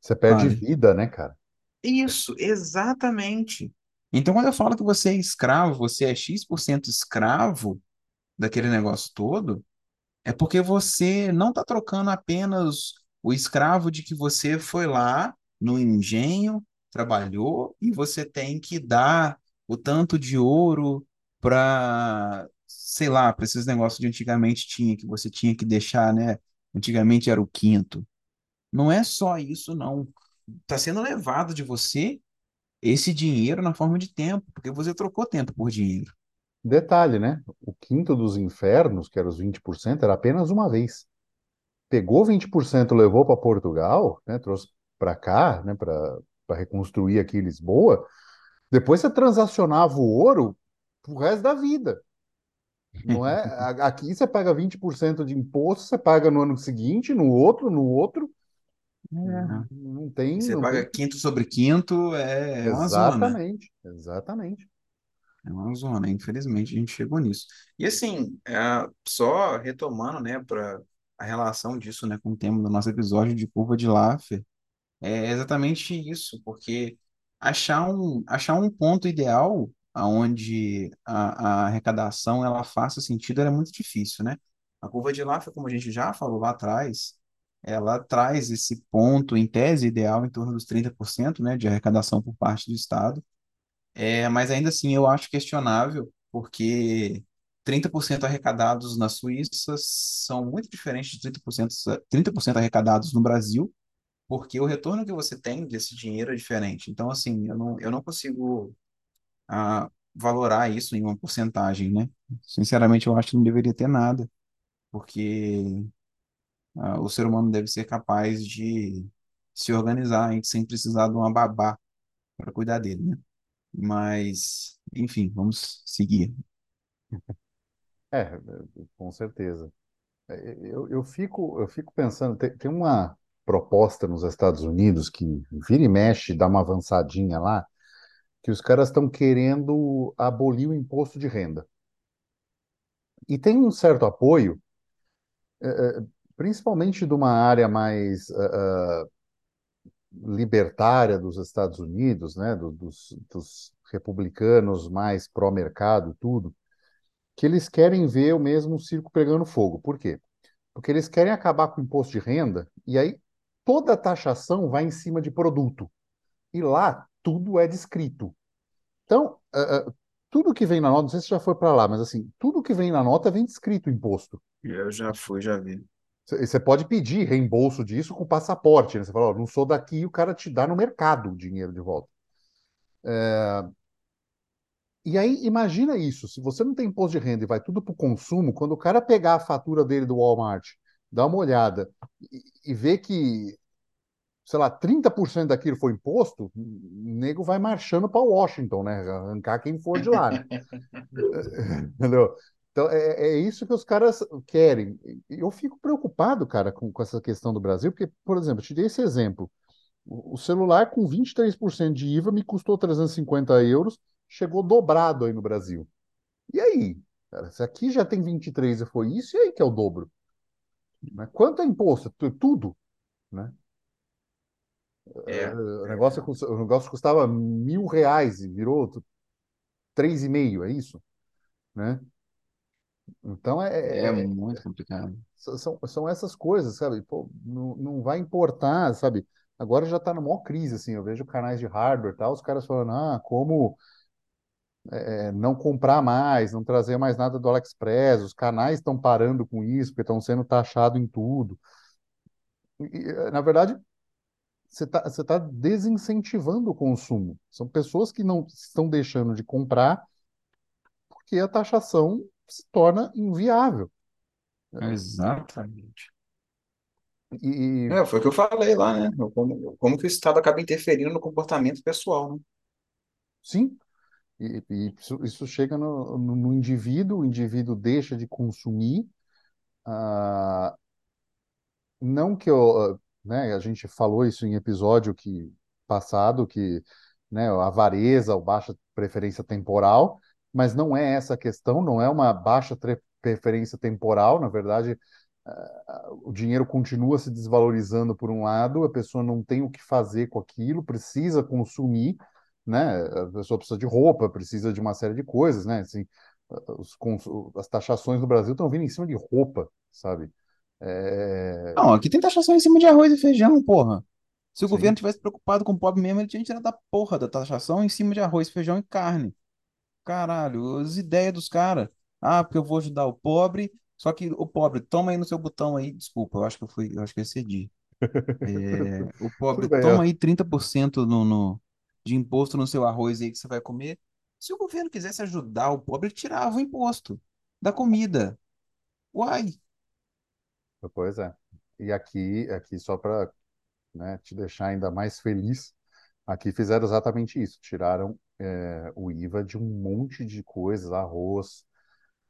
Você perde vida, né, cara? Isso, exatamente. Então, quando eu falo que você é escravo, você é X% escravo daquele negócio todo, É porque você não está trocando apenas o escravo de que você foi lá no engenho, trabalhou e você tem que dar o tanto de ouro para sei lá, para esses negócios de antigamente tinha, que você tinha que deixar, né? Antigamente era o quinto. Não é só isso, não. Está sendo levado de você esse dinheiro na forma de tempo, porque você trocou tempo por dinheiro. Detalhe, né? O quinto dos infernos, que era os 20%, era apenas uma vez. Pegou 20%, levou para Portugal, né? Trouxe para cá, né? Para reconstruir aqui Lisboa. Depois você transacionava o ouro pro resto da vida. Não é? Aqui você paga 20% de imposto, você paga no ano seguinte, no outro, no outro. É. Não tem. Você não paga tem... quinto sobre quinto, é, é uma zona. Exatamente, exatamente. É uma zona, infelizmente a gente chegou nisso. E assim, é, só retomando, né, para a relação disso, né, com o tema do nosso episódio de curva de Laffer, é exatamente isso, porque achar um, achar um ponto ideal aonde a, a arrecadação ela faça sentido era muito difícil, né? A curva de Laffer, como a gente já falou lá atrás, ela traz esse ponto, em tese ideal, em torno dos 30%, né, de arrecadação por parte do Estado, é, mas ainda assim eu acho questionável, porque 30% arrecadados na Suíça são muito diferentes de 30%, 30% arrecadados no Brasil, porque o retorno que você tem desse dinheiro é diferente. Então, assim, eu não, eu não consigo ah, valorar isso em uma porcentagem, né? Sinceramente, eu acho que não deveria ter nada, porque ah, o ser humano deve ser capaz de se organizar sem precisar de uma babá para cuidar dele, né? Mas, enfim, vamos seguir. É, com certeza. É, Eu, eu fico, eu fico pensando, tem, tem uma proposta nos Estados Unidos que vira e mexe, dá uma avançadinha lá, que os caras estão querendo abolir o imposto de renda. E tem um certo apoio, é, é, principalmente de uma área mais é, libertária dos Estados Unidos, né, do- dos, dos republicanos mais pró-mercado, tudo, que eles querem ver o mesmo circo pegando fogo. Por quê? Porque eles querem acabar com o imposto de renda e aí toda a taxação vai em cima de produto. E lá tudo é descrito. Então, uh, uh, tudo que vem na nota, não sei se já foi para lá, mas assim, tudo que vem na nota vem descrito o imposto. Eu já fui, já vi. Você pode pedir reembolso disso com passaporte, né? Você fala, não sou daqui, e o cara te dá no mercado o dinheiro de volta. É... E aí, imagina isso, se você não tem imposto de renda e vai tudo para o consumo, quando o cara pegar a fatura dele do Walmart, dá uma olhada e, e ver que, sei lá, 30% daquilo foi imposto, o nego vai marchando para Washington, né? Arrancar quem for de lá, né? Entendeu? Então, é, é isso que os caras querem. Eu fico preocupado, cara, com, com essa questão do Brasil, porque, por exemplo, te dei esse exemplo. O, o celular com 23% de IVA me custou 350 euros, chegou dobrado aí no Brasil. E aí? Cara, se aqui já tem 23 e foi isso, e aí que é o dobro? Né? Quanto é imposto? Tudo, né? É, o, negócio, o negócio custava mil reais e virou três e meio, é isso? Né? Então é, é, é, muito complicado. São, são essas coisas, sabe? Pô, não, não vai importar, sabe? Agora já está na maior crise, assim. Eu vejo canais de hardware, tal, os caras falando, ah, como é, não comprar mais, não trazer mais nada do AliExpress. Os canais estão parando com isso, porque estão sendo taxados em tudo. E, na verdade, você está você tá desincentivando o consumo. São pessoas que não estão deixando de comprar porque a taxação se torna inviável. Exatamente. E, É, foi o que eu falei lá, né? Como, como que o Estado acaba interferindo no comportamento pessoal, né? sim, e, e isso, isso chega no, no, no indivíduo, o indivíduo deixa de consumir. ah, não que eu, né, a gente falou isso em episódio que passado, que né, a avareza, ou baixa preferência temporal, mas não é essa a questão, não é uma baixa preferência temporal, na verdade, uh, o dinheiro continua se desvalorizando por um lado, a pessoa não tem o que fazer com aquilo, precisa consumir, né? A pessoa precisa de roupa, precisa de uma série de coisas, né? Assim, os, as taxações no Brasil estão vindo em cima de roupa, sabe? É... Não, aqui tem taxação em cima de arroz e feijão, porra. Se o Sim. governo tivesse preocupado com o pobre mesmo, ele tinha tirado a porra da taxação em cima de arroz, feijão e carne. Caralho, as ideias dos caras. Ah, porque eu vou ajudar o pobre. Só que o pobre, toma aí no seu botão aí. Desculpa, eu acho que eu fui, eu acho que eu excedi. É, o pobre, bem, toma eu- aí 30% no, no, de imposto no seu arroz aí que você vai comer. Se o governo quisesse ajudar o pobre, ele tirava o imposto da comida. Uai! pois é. E aqui, aqui só para, né, te deixar ainda mais feliz, aqui fizeram exatamente isso. Tiraram é, o IVA de um monte de coisas, arroz.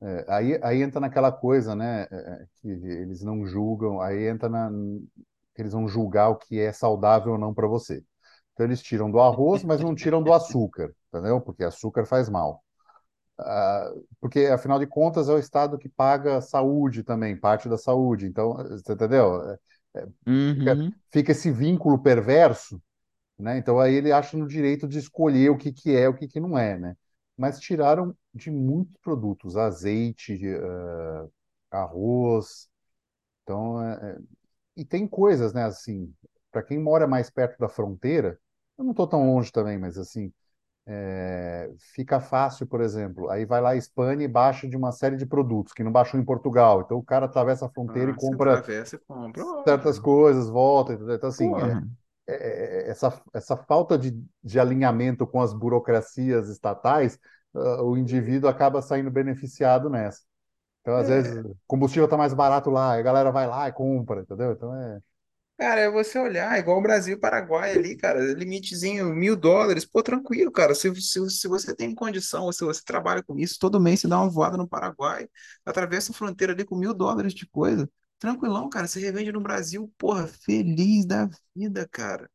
É, aí, aí entra naquela coisa, né, é, é, que eles não julgam, aí entra na, eles vão julgar o que é saudável ou não para você. Então eles tiram do arroz, mas não tiram do açúcar, entendeu? Porque açúcar faz mal. Ah, porque, afinal de contas, é o Estado que paga saúde também, parte da saúde. Então, você entendeu? É, é, Fica, Uhum. fica esse vínculo perverso, né? Então, aí ele acha no direito de escolher o que, que é o que, que não é, né? Mas tiraram de muitos produtos, azeite, eh, arroz. Então, é- é- e tem coisas, né? Assim, para quem mora mais perto da fronteira, eu não estou tão longe também, mas assim, é, fica fácil, por exemplo. Aí vai lá a Espanha e baixa de uma série de produtos que não baixou em Portugal. Então o cara atravessa a fronteira e Ah, você compra atravessa e compra. certas coisas, volta? Então, assim, Porra. é- essa, essa falta de, de alinhamento com as burocracias estatais, ah, o indivíduo acaba saindo beneficiado nessa. Então, às vezes, É, o combustível está mais barato lá, a galera vai lá e compra, entendeu? Então, é. Cara, é você olhar, igual o Brasil e Paraguai ali, cara, limitezinho, mil dólares, pô, tranquilo, cara. Se, se, se você tem condição, ou se você trabalha com isso, todo mês você dá uma voada no Paraguai, atravessa a fronteira ali com mil dólares de coisa, tranquilão, cara. Você revende no Brasil, porra, feliz da vida, cara.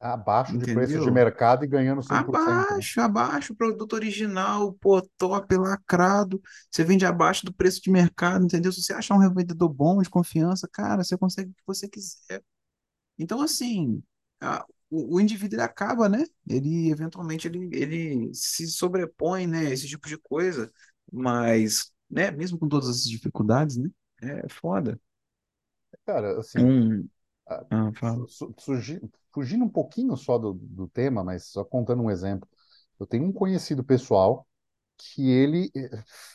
abaixo de preço de mercado e ganhando 100%, né? Abaixo, abaixo, produto original, pô, top, lacrado. Você vende abaixo do preço de mercado, entendeu? Se você achar um revendedor bom, de confiança, cara, você consegue o que você quiser. Então, assim, a- o, o indivíduo acaba, né? Ele, eventualmente, ele, ele se sobrepõe, né? Esse tipo de coisa. Mas, né? Mesmo com todas essas dificuldades, né? É foda. Cara, É assim, um... ah, Ah, fala. su- su- surgi- fugindo um pouquinho só do, do tema, mas só contando um exemplo. Eu tenho um conhecido pessoal que ele eh,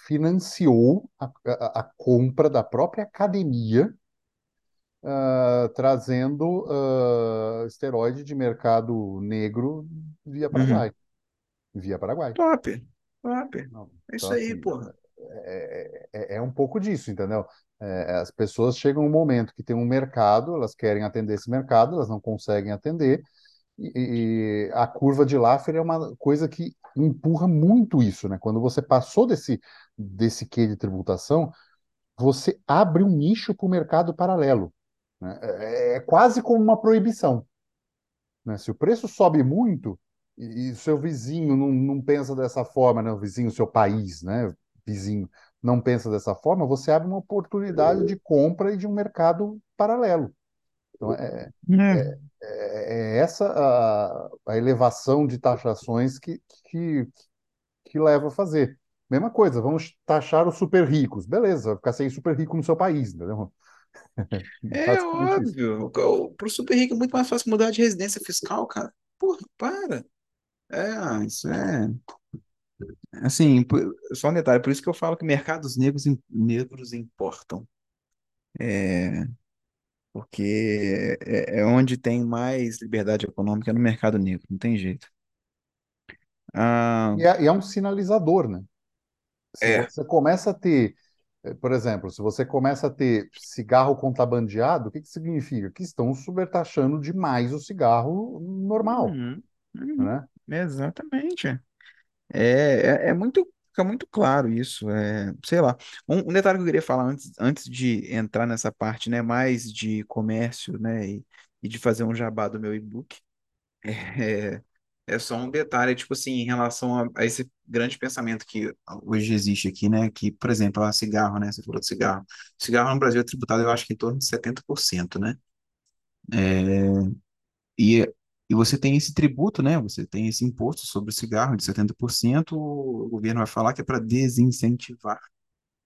financiou a, a- a compra da própria academia, ah, trazendo ah, esteroide de mercado negro via Uhum. Paraguai. Via Paraguai. Top, top. Não. É Então, isso aí, assim, porra. é, é, é um pouco disso, entendeu? É, as pessoas chegam um momento que tem um mercado, elas querem atender esse mercado, elas não conseguem atender, e, e a curva de Laffer é uma coisa que empurra muito isso, né? Quando você passou desse, desse quê de tributação, você abre um nicho para o mercado paralelo, né? É, é quase como uma proibição, né? Se o preço sobe muito e, e seu vizinho não, não pensa dessa forma, né? O vizinho, seu país, né? Vizinho não pensa dessa forma, você abre uma oportunidade de compra e de um mercado paralelo. Então, é, É, é, é é essa a, a elevação de taxações que, que, que leva a fazer. Mesma coisa, vamos taxar os super ricos. Beleza, vai ficar sem super rico no seu país, entendeu? é óbvio. O- Pro super rico é muito mais fácil mudar de residência fiscal, cara. Porra, para. É, isso é. Assim, por- só um detalhe, por isso que eu falo que mercados negros, im- negros importam. É, porque é, é onde tem mais liberdade econômica é no mercado negro, não tem jeito. Ah, E é, e é um sinalizador, né? Se é. você começa a ter, eh, por exemplo, se você começa a ter cigarro contrabandeado, o que que significa? Que estão supertaxando demais o cigarro normal, Uhum, uhum, né? exatamente. É, é, é muito, fica muito claro isso. É, sei lá. Um, um detalhe que eu queria falar antes, antes de entrar nessa parte, né, mais de comércio, né, e, e de fazer um jabá do meu e-book, é, é só um detalhe, tipo assim, em relação a, a esse grande pensamento que hoje existe aqui, né, que, por exemplo, a cigarro, né, você falou de cigarro. Cigarro no Brasil é tributado, eu acho que em torno de 70%, né? É, e, e você tem esse tributo, né? Você tem esse imposto sobre o cigarro de 70%. o governo vai falar que é para desincentivar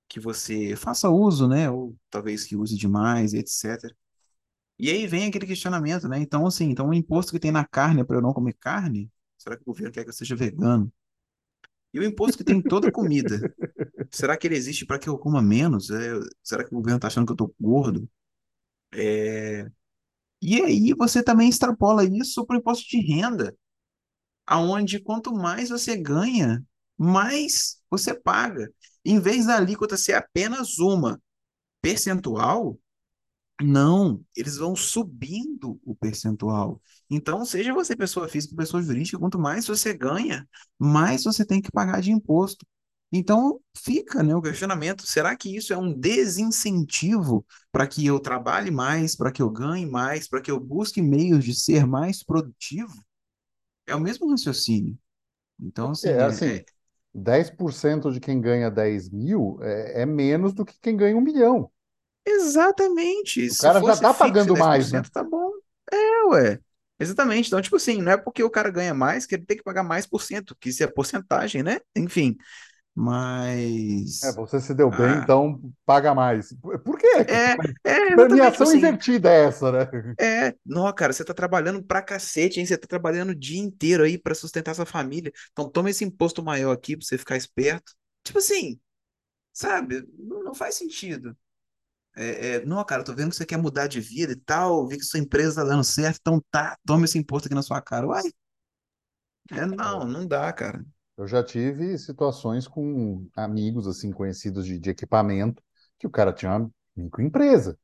que você faça uso, né? Ou talvez que use demais, etc. E aí vem aquele questionamento, né? Então, assim, então o imposto que tem na carne é para eu não comer carne? Será que o governo quer que eu seja vegano? E o imposto que tem em toda comida? Será que ele existe para que eu coma menos? É, será que o governo está achando que eu tô gordo? É, E aí você também extrapola isso para o imposto de renda, aonde quanto mais você ganha, mais você paga. Em vez da alíquota ser apenas uma percentual, não, eles vão subindo o percentual. Então, seja você pessoa física ou pessoa jurídica, quanto mais você ganha, mais você tem que pagar de imposto. Então, fica, né, o questionamento: será que isso é um desincentivo para que eu trabalhe mais, para que eu ganhe mais, para que eu busque meios de ser mais produtivo? É o mesmo raciocínio. Então, É assim, é, assim, é- 10% de quem ganha 10 mil é, é menos do que quem ganha um milhão. exatamente. O Se cara já tá fixo pagando mais, né? 10%, tá bom. É, ué. Exatamente. Então, tipo assim, não é porque o cara ganha mais que ele tem que pagar mais por cento, que isso é porcentagem, né? Enfim, É, mas. você se deu bem, Ah, então paga mais. Por quê? É, é, exatamente. Tipo premiação assim, invertida é essa, né? é. Não, cara, você tá trabalhando pra cacete, hein? Você tá trabalhando o dia inteiro aí pra sustentar sua família. Então, toma esse imposto maior aqui pra você ficar esperto. Tipo assim, sabe? Não, não faz sentido. É, é, não, cara, tô vendo que você quer mudar de vida e tal, vi que sua empresa tá dando certo, então tá, toma esse imposto aqui na sua cara. Uai, é, não, não dá, cara. Eu já tive situações com amigos, assim, conhecidos de, de equipamento, que o cara tinha uma microempresa.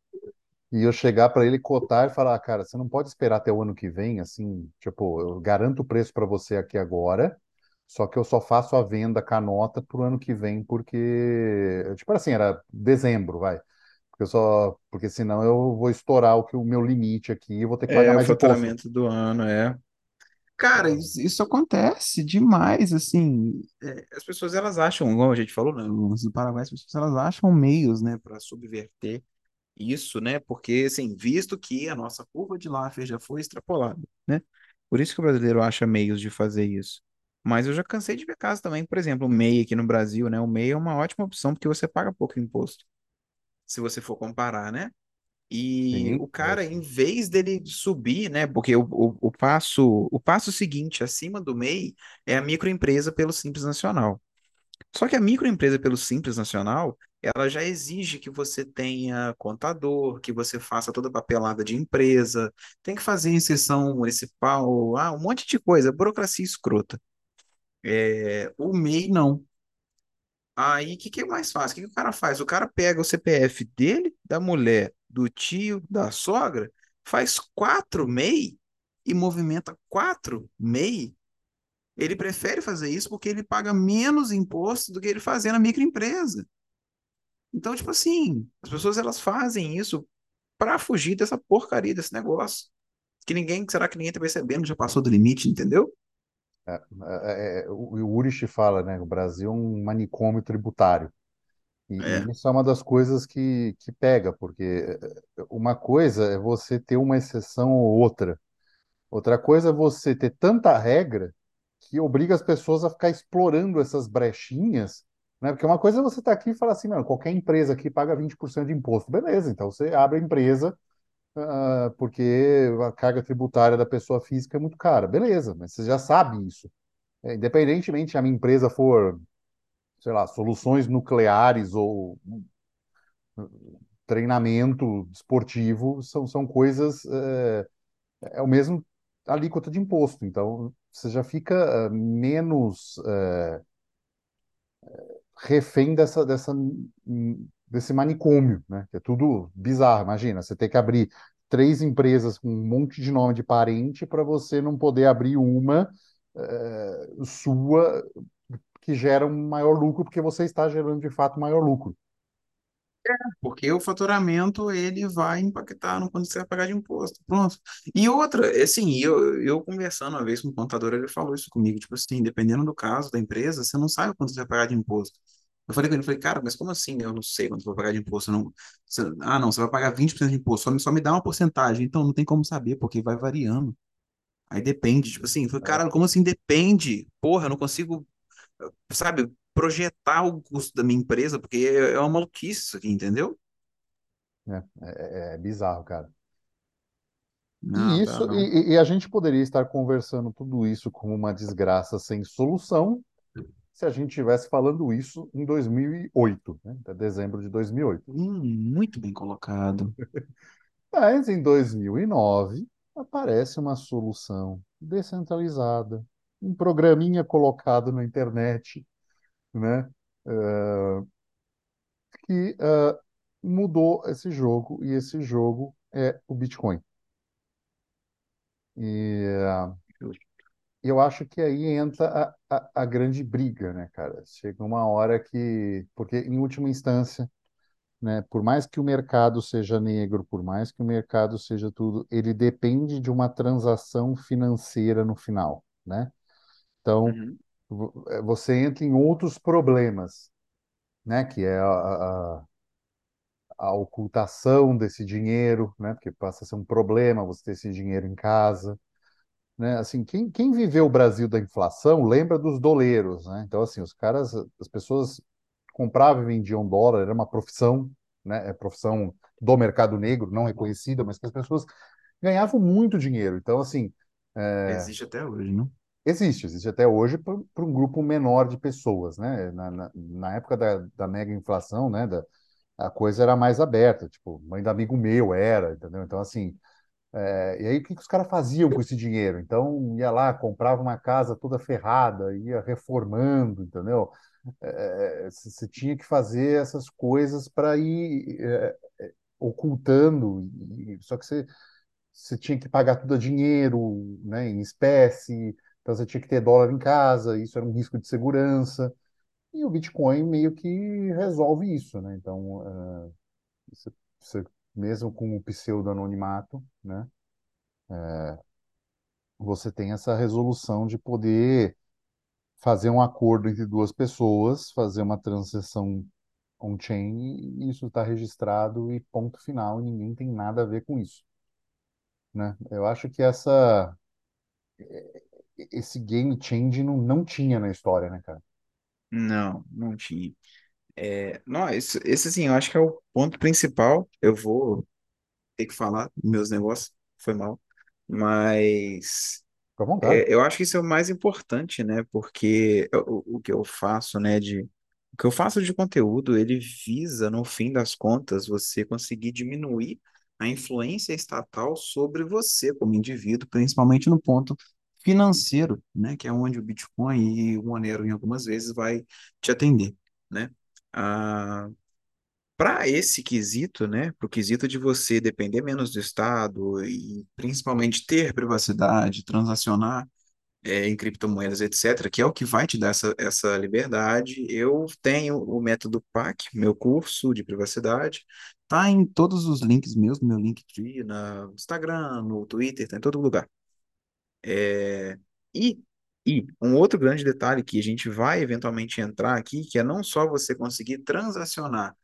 E eu chegar para ele cotar e falar, "Ah, cara, você não pode esperar até o ano que vem, assim, tipo, eu garanto o preço para você aqui agora, só que eu só faço a venda com a nota pro ano que vem, porque, tipo assim, era dezembro, vai. Porque eu só, porque senão eu vou estourar o que o meu limite aqui e vou ter que pagar É, o mais imposto. faturamento do ano, é. Cara, isso, acontece demais, assim, é, as pessoas, elas acham, igual a gente falou, né, no Paraguai, as pessoas, elas acham meios, né, para subverter isso, né, porque, assim, visto que a nossa curva de Laffer já foi extrapolada, né, por isso que o brasileiro acha meios de fazer isso. Mas eu já cansei de ver casos também, por exemplo, o MEI aqui no Brasil, né, o MEI é uma ótima opção porque você paga pouco imposto, se você for comparar, né, e Sim, o é, cara, em vez dele subir, né? Porque o, o, o passo, o passo seguinte, acima do MEI, é a microempresa pelo Simples Nacional. Só que a microempresa pelo Simples Nacional, ela já exige que você tenha contador, que você faça toda a papelada de empresa, tem que fazer inscrição municipal, ah, um monte de coisa, burocracia escrota. É, o MEI não. Aí, o que, que é mais fácil? O que, que o cara faz? O cara pega o CPF dele, da mulher, do tio, da sogra, faz quatro MEI e movimenta quatro MEI. Ele prefere fazer isso porque ele paga menos imposto do que ele fazer na microempresa. Então, tipo assim, as pessoas elas fazem isso para fugir dessa porcaria desse negócio. Que ninguém, será que ninguém tá percebendo já passou do limite, entendeu? é, é, é, o o Urich fala, né? O Brasil é um manicômio tributário. E, É, e isso é uma das coisas que, que pega, porque eh, uma coisa é você ter uma exceção ou outra. Outra coisa é você ter tanta regra que obriga as pessoas a ficar explorando essas brechinhas, né? Porque uma coisa é você estar aqui e falar assim, não, qualquer empresa aqui paga 20% de imposto. Beleza, então você abre a empresa, ah, porque a carga tributária da pessoa física é muito cara. Beleza, mas você já sabe isso. É, independentemente se a minha empresa for, sei lá, soluções nucleares ou treinamento esportivo são, são coisas, é, é o mesmo alíquota de imposto. Então, você já fica é, menos é, refém dessa, dessa, desse manicômio, né? Que é tudo bizarro. Imagina, você ter que abrir três empresas com um monte de nome de parente para você não poder abrir uma sua que gera um maior lucro, porque você está gerando de fato maior lucro. Porque o faturamento ele vai impactar no quanto você vai pagar de imposto. Pronto. E outra, assim, eu, eu conversando uma vez com o contador, ele falou isso comigo, tipo assim, dependendo do caso da empresa, você não sabe quanto você vai pagar de imposto. Eu falei com ele, falei, cara, mas como assim? Eu não sei quanto vou pagar de imposto. Não, Você- ah, não, você vai pagar 20% de imposto, só me, só me dá uma porcentagem. Então não tem como saber, porque vai variando. Aí depende, tipo assim, falei, cara, como assim depende? Porra, eu não consigo, sabe, projetar o custo da minha empresa, porque é é uma maluquice isso aqui, entendeu? É, é é bizarro, cara. E Não, dá isso, não. e, e a gente poderia estar conversando tudo isso como uma desgraça sem solução, se a gente estivesse falando isso em 2008, né? Até dezembro de 2008. Hum, muito bem colocado. Mas em 2009 aparece uma solução descentralizada, um programinha colocado na internet, né? Uh, que uh, mudou esse jogo, e esse jogo é o Bitcoin. E uh, eu acho que aí entra a, a, a, grande briga, né, cara? Chega uma hora que. Porque, em última instância, né, por mais que o mercado seja negro, por mais que o mercado seja tudo, ele depende de uma transação financeira no final, né? Então, Uhum. eh, você entra em outros problemas, né? Que é a, a, a ocultação desse dinheiro, né? Porque passa a ser um problema você ter esse dinheiro em casa né? Assim, quem, quem viveu o Brasil da inflação lembra dos doleiros, né? Então, assim, os caras, as pessoas compravam e vendiam dólar, era uma profissão, né? É profissão do mercado negro, não reconhecida, mas que as pessoas ganhavam muito dinheiro. Então, assim, é... Existe até hoje, não? Existe, existe até hoje para um grupo menor de pessoas, né? Na, na, na época da, da mega inflação, né? Da, a coisa era mais aberta, tipo, mãe do amigo meu era, entendeu? Então, assim, é, e aí, o que, que os caras faziam com esse dinheiro? Então, ia lá, comprava uma casa toda ferrada, ia reformando, entendeu? É, você tinha que fazer essas coisas para ir é, é, ocultando, e, só que você tinha que pagar tudo a dinheiro, né, em espécie, então você tinha que ter dólar em casa, isso era um risco de segurança, e o Bitcoin meio que resolve isso, né? Então, uh, você, você mesmo com o pseudo-anonimato, né? É, você tem essa resolução de poder fazer um acordo entre duas pessoas, fazer uma transação on-chain, e isso está registrado e ponto final, e ninguém tem nada a ver com isso. Né? Eu acho que essa esse game change não, não tinha na história, né, cara? Não, não tinha. É, não, esse, esse assim, eu acho que é o ponto principal. Eu vou ter que falar meus negócios, foi mal. Mas Fica à vontade. é, eu acho que isso é o mais importante, né? Porque o, o que eu faço, né, de, o que eu faço de conteúdo, ele visa, no fim das contas, você conseguir diminuir a influência estatal sobre você como indivíduo, principalmente no ponto financeiro, né? Que é onde o Bitcoin e o Monero, em algumas vezes, vai te atender, né? Ah, para esse quesito, né, para o quesito de você depender menos do Estado e principalmente ter privacidade, transacionar é, em criptomoedas, etc., que é o que vai te dar essa, essa liberdade, eu tenho o método PAC, meu curso de privacidade, tá em todos os links meus, no meu Linktree, no Instagram, no Twitter, tá em todo lugar. É, e, e um outro grande detalhe que a gente vai eventualmente entrar aqui, que é não só você conseguir transacionar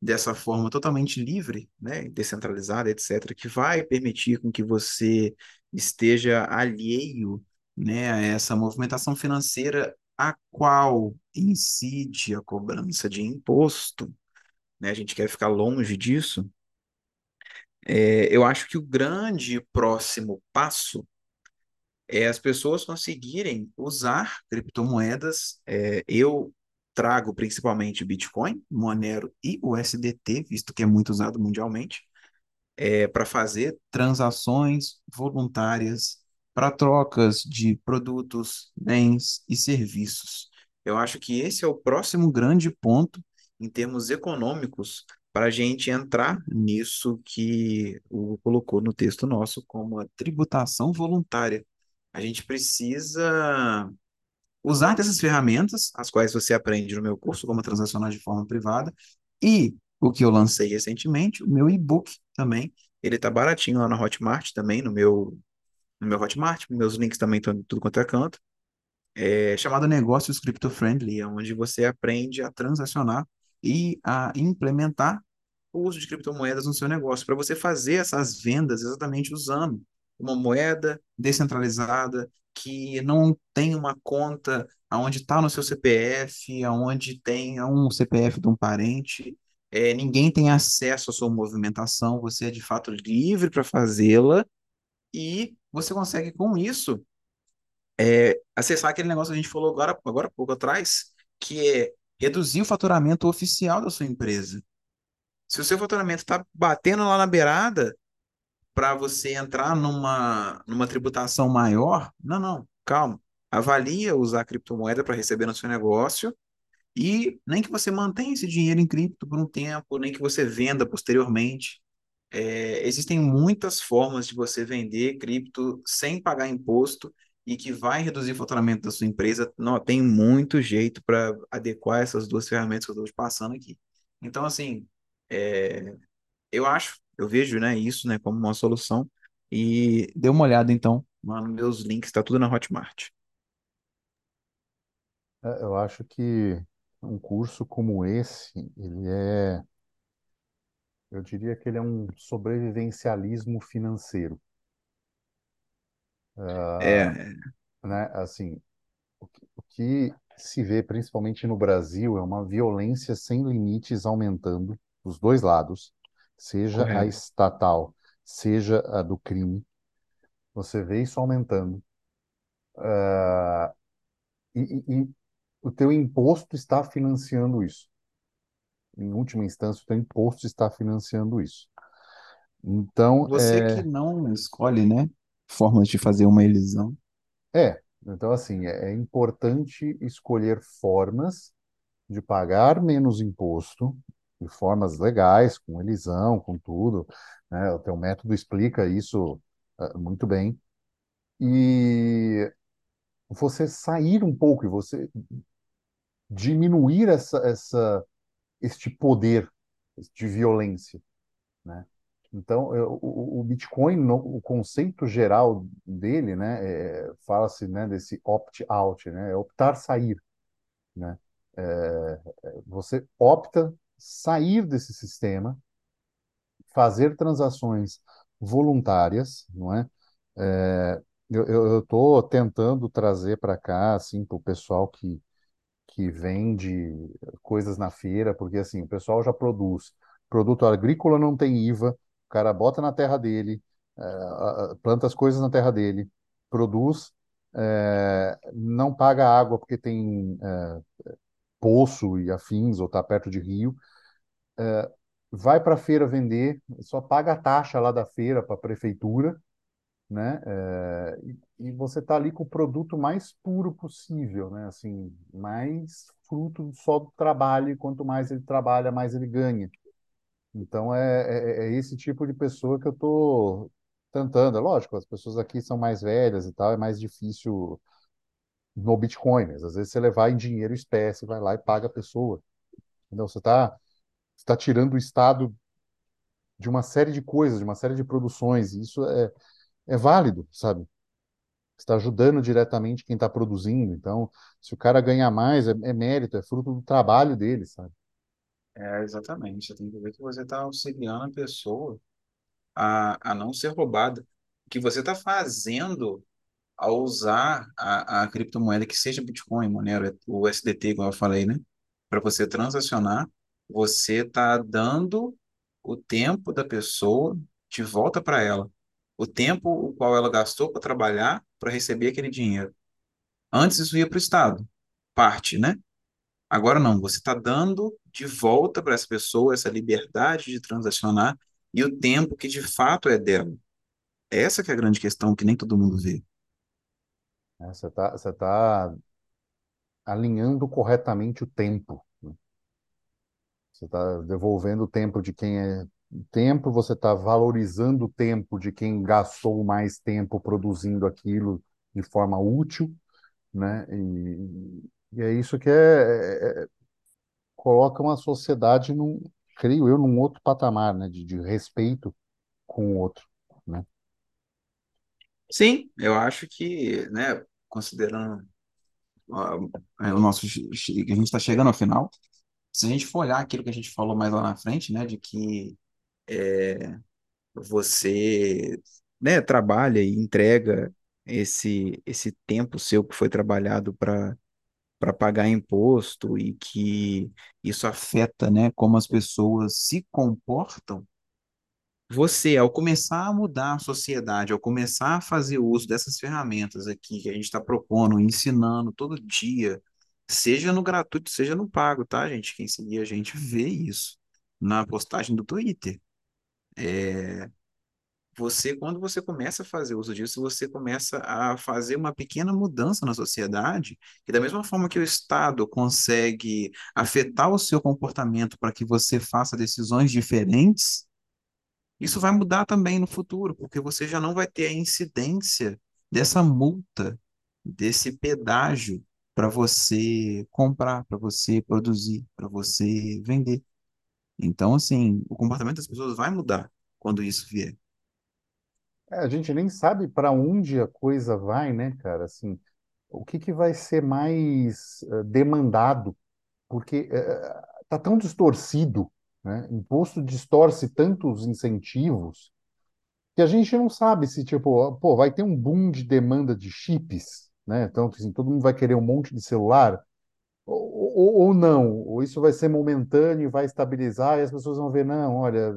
dessa forma totalmente livre, né, descentralizada, etc., que vai permitir com que você esteja alheio, né, a essa movimentação financeira a qual incide a cobrança de imposto, né, a gente quer ficar longe disso. É, eu acho que o grande próximo passo é as pessoas conseguirem usar criptomoedas. É, eu trago principalmente Bitcoin, Monero e o USDT, visto que é muito usado mundialmente, é, para fazer transações voluntárias para trocas de produtos, bens e serviços. Eu acho que esse é o próximo grande ponto em termos econômicos para a gente entrar nisso que o colocou no texto nosso como a tributação voluntária. A gente precisa usar dessas ferramentas, as quais você aprende no meu curso, como transacionar de forma privada, e o que eu lancei recentemente, o meu e-book também, ele tá baratinho lá na Hotmart também, no meu, no meu Hotmart, meus links também estão tudo quanto é canto, é chamado Negócios Crypto Friendly, é onde você aprende a transacionar e a implementar o uso de criptomoedas no seu negócio, para você fazer essas vendas exatamente usando uma moeda descentralizada que não tem uma conta aonde está no seu CPF, aonde tem um CPF de um parente, é, ninguém tem acesso à sua movimentação, você é de fato livre para fazê-la e você consegue com isso é, acessar aquele negócio que a gente falou agora, agora pouco atrás, que é reduzir o faturamento oficial da sua empresa. Se o seu faturamento está batendo lá na beirada para você entrar numa, numa tributação maior, não, não, calma. Avalia usar a criptomoeda para receber no seu negócio e nem que você mantenha esse dinheiro em cripto por um tempo, nem que você venda posteriormente. É, existem muitas formas de você vender cripto sem pagar imposto e que vai reduzir o faturamento da sua empresa. Não, tem muito jeito para adequar essas duas ferramentas que eu estou te passando aqui. Então, assim, é, eu acho, eu vejo, né, isso, né, como uma solução e dê uma olhada, então, nos meus links, está tudo na Hotmart. É, Eu acho que um curso como esse, ele é, eu diria que ele é um sobrevivencialismo financeiro, É, né? Assim, o que, o que se vê principalmente no Brasil é uma violência sem limites aumentando dos dois lados, seja a correto. estatal, seja a do crime. Você vê isso aumentando. E, e- e o teu imposto está financiando isso. Em última instância, o teu imposto está financiando isso. Então, Você que é, não escolhe, né, formas de fazer uma elisão. é, então assim, é, é importante escolher formas de pagar menos imposto, de formas legais, com elisão, com tudo, né? O teu método explica isso, ah, muito bem. E você sair um pouco e você diminuir essa, essa, este poder de violência, né? Então, eu- o, o Bitcoin, no- o conceito geral dele, né, é- fala-se, né, desse opt-out, né, é optar sair, né? É, é, você opta sair desse sistema, fazer transações voluntárias, não é? É, eu estou tentando trazer para cá, assim, para o pessoal que que vende coisas na feira, porque assim, o pessoal já produz. Produto agrícola não tem IVA, o cara bota na terra dele, a- planta as coisas na terra dele, produz, eh, não paga água porque tem eh, poço e afins, ou está perto de rio, vai para a feira vender, só paga a taxa lá da feira para a prefeitura, né? É, e, você está ali com o produto mais puro possível, né? Assim, mais fruto só do trabalho, e quanto mais ele trabalha, mais ele ganha. Então é, é, é esse tipo de pessoa que eu estou tentando. É lógico, as pessoas aqui são mais velhas e tal, é mais difícil no Bitcoin, mas às vezes você levar em dinheiro espécie, vai lá e paga a pessoa. Entendeu? Você está você tá tirando o Estado de uma série de coisas, de uma série de produções, e isso é, é válido, sabe? está ajudando diretamente quem está produzindo. Então, se o cara ganhar mais, é, é mérito, é fruto do trabalho dele, sabe? É, exatamente. Você tem que ver que você está auxiliando a pessoa a, a não ser roubada. O que você está fazendo ao usar a, a criptomoeda que seja Bitcoin, Monero, o USDT, como eu falei, né? Para você transacionar, você está dando o tempo da pessoa de volta para ela. O tempo o qual ela gastou para trabalhar para receber aquele dinheiro. Antes isso ia para o Estado, parte, né? Agora não, você está dando de volta para essa pessoa essa liberdade de transacionar e o tempo que de fato é dela. Essa que é a grande questão que nem todo mundo vê. Né? Você está tá alinhando corretamente o tempo. Você está devolvendo o tempo de quem é tempo, você está valorizando o tempo de quem gastou mais tempo produzindo aquilo de forma útil, né? E, e é isso que é, é- é- coloca uma sociedade num, creio eu, num outro patamar, né? De, de respeito com o outro, né? Sim, eu acho que, né, considerando é, o nosso, a gente está chegando ao final, se a gente for olhar aquilo que a gente falou mais lá na frente, né, de que você, né, trabalha e entrega esse esse tempo seu que foi trabalhado para para pagar imposto e que isso afeta, né, como as pessoas se comportam, você, ao começar a mudar a sociedade, ao começar a fazer uso dessas ferramentas aqui que a gente está propondo, ensinando todo dia, seja no gratuito, seja no pago, tá, gente? Quem seguir a gente vê isso na postagem do Twitter. Você, quando você começa a fazer uso disso, você começa a fazer uma pequena mudança na sociedade, e da mesma forma que o Estado consegue afetar o seu comportamento para que você faça decisões diferentes, isso vai mudar também no futuro, porque você já não vai ter a incidência dessa multa, desse pedágio para você comprar, para você produzir, para você vender. Então, assim, o comportamento das pessoas vai mudar quando isso vier. É, a gente nem sabe para onde a coisa vai, né, cara? Assim, o que que vai ser mais eh, demandado? Porque eh, tá tão distorcido, né? Imposto distorce tantos incentivos que a gente não sabe se, tipo, pô, vai ter um boom de demanda de chips, né? Então, assim, todo mundo vai querer um monte de celular, ou, ou, ou não, ou isso vai ser momentâneo, vai estabilizar e as pessoas vão ver, não, olha,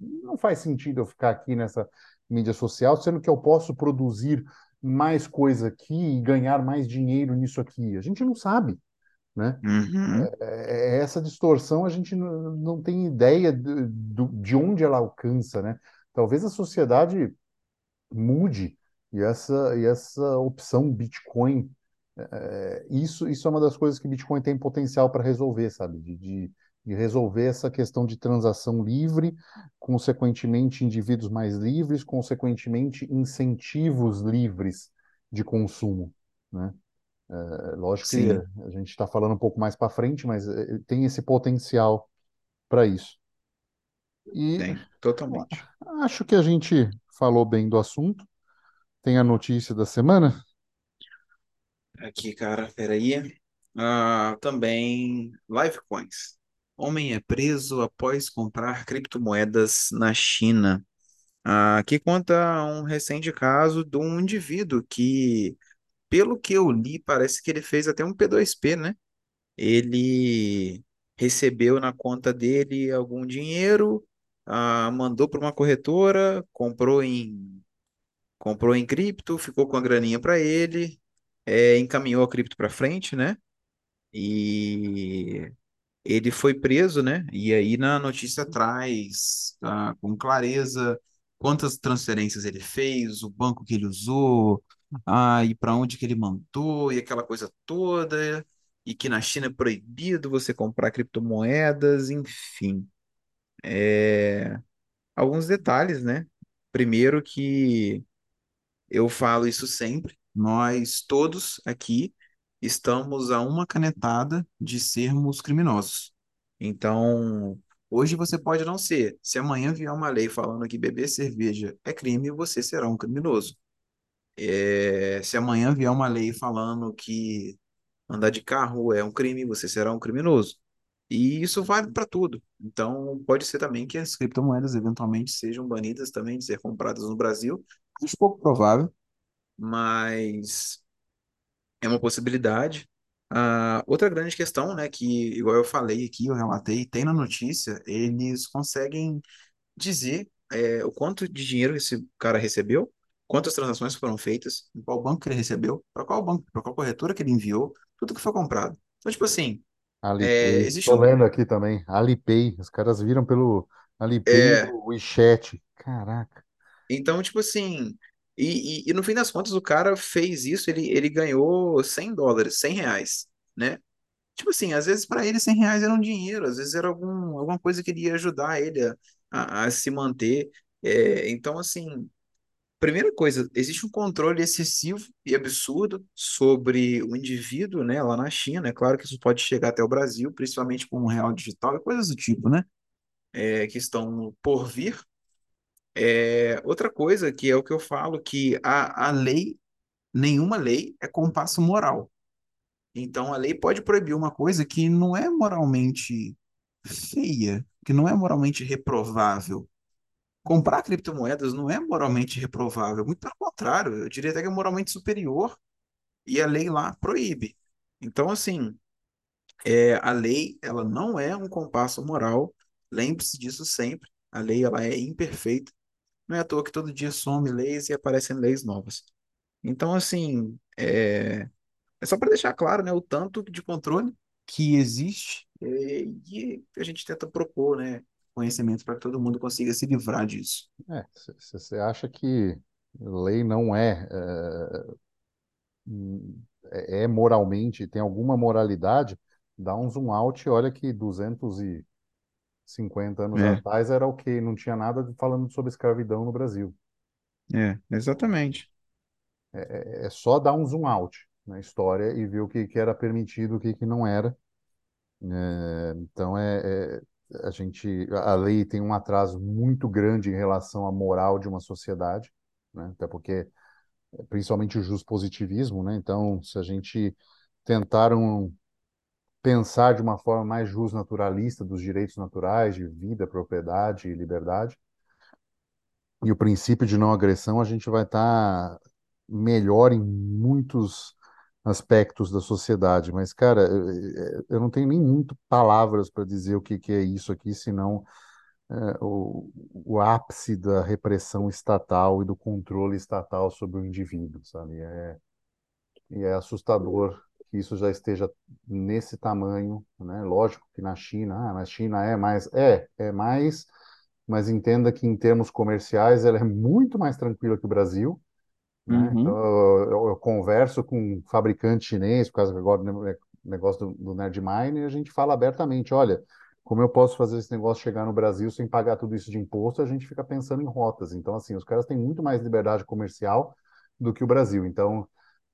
não faz sentido eu ficar aqui nessa mídia social, sendo que eu posso produzir mais coisa aqui e ganhar mais dinheiro nisso aqui. A gente não sabe, né? Uhum, É- é- Essa distorção a gente não, não tem ideia de, de onde ela alcança, né? Talvez a sociedade mude e essa, e essa opção Bitcoin, é, isso, isso é uma das coisas que Bitcoin tem potencial para resolver, sabe? De, de, de resolver essa questão de transação livre, consequentemente, indivíduos mais livres, consequentemente, incentivos livres de consumo, né? É, lógico que sim, a gente está falando um pouco mais para frente, mas é, tem esse potencial para isso. E tem, totalmente. acho que a gente falou bem do assunto. Tem a notícia da semana? Aqui, cara, peraí. Ah, também Livecoins. Homem é preso após comprar criptomoedas na China. Ah, aqui conta um recente caso de um indivíduo que, pelo que eu li, parece que ele fez até um P2P, né? Ele recebeu na conta dele algum dinheiro, ah, mandou para uma corretora, comprou em, comprou em cripto, ficou com a graninha para ele, eh, encaminhou a cripto para frente, né? E ele foi preso, né? E aí na notícia traz ah, com clareza quantas transferências ele fez, o banco que ele usou, ah, e para onde que ele mandou, e aquela coisa toda, e que na China é proibido você comprar criptomoedas, enfim. É, alguns detalhes, né? Primeiro que eu falo isso sempre. Nós todos aqui estamos a uma canetada de sermos criminosos. Então, hoje você pode não ser. Se amanhã vier uma lei falando que beber cerveja é crime, você será um criminoso. É, se amanhã vier uma lei falando que andar de carro é um crime, você será um criminoso. E isso vale para tudo. Então, pode ser também que as criptomoedas eventualmente sejam banidas também de ser compradas no Brasil. Acho pouco provável mas é uma possibilidade. Ah, outra grande questão, né, que igual eu falei aqui, eu relatei, tem na notícia, eles conseguem dizer é, o quanto de dinheiro esse cara recebeu, quantas transações foram feitas, em qual banco que ele recebeu, para qual banco, para qual corretora que ele enviou, tudo que foi comprado. Então, tipo assim, é, Alipay. existe Tô um, lendo aqui também. Alipay. Os caras viram pelo Alipay e é, o WeChat. Caraca. Então, tipo assim, e, e, e no fim das contas o cara fez isso, ele, ele ganhou 100 dólares, 100 reais, né? Tipo assim, às vezes para ele 100 reais era um dinheiro, às vezes era algum, alguma coisa que iria ajudar ele a, a, a se manter. É, então, assim, primeira coisa, existe um controle excessivo e absurdo sobre o indivíduo, né, lá na China. É claro que isso pode chegar até o Brasil, principalmente com o real digital e coisas do tipo, né, é, que estão por vir. É, outra coisa que é o que eu falo, que a, a lei, nenhuma lei é compasso moral. Então, a lei pode proibir uma coisa que não é moralmente feia, que não é moralmente reprovável. Comprar criptomoedas não é moralmente reprovável, muito pelo contrário, eu diria até que é moralmente superior e a lei lá proíbe. Então, assim, é, a lei, ela não é um compasso moral, lembre-se disso sempre. A lei, ela é imperfeita. Não é à toa que todo dia some leis e aparecem leis novas. Então, assim, é, É só para deixar claro, né, o tanto de controle que existe é, e a gente tenta propor, né, conhecimento para que todo mundo consiga se livrar disso. É, se você acha que lei não é, é, é, é moralmente, tem alguma moralidade, dá um zoom out e olha que 250 anos É, atrás era o que não tinha nada falando sobre escravidão no Brasil. é, exatamente. É, é só dar um zoom out na história e ver o que, que era permitido, o que, que não era. É, então é, é, a gente a lei tem um atraso muito grande em relação à moral de uma sociedade, né? Até porque principalmente o positivismo, né? Então, se a gente tentar um, pensar de uma forma mais naturalista dos direitos naturais de vida, propriedade e liberdade, e o princípio de não agressão, a gente vai estar melhor em muitos aspectos da sociedade. Mas, cara, eu, eu não tenho nem muito palavras para dizer o que, que é isso aqui, senão é, o, o ápice da repressão estatal e do controle estatal sobre o indivíduo, sabe? É, e é assustador que isso já esteja nesse tamanho, né? Lógico que na China, ah, mas China é mais, é, é mais, mas entenda que em termos comerciais ela é muito mais tranquila que o Brasil, né? Então Uhum. eu, eu- eu converso com um fabricante chinês, por causa que agora do negócio do, do Nerdmine, e a gente fala abertamente, olha, como eu posso fazer esse negócio chegar no Brasil sem pagar tudo isso de imposto? A gente fica pensando em rotas. Então, assim, os caras têm muito mais liberdade comercial do que o Brasil. Então,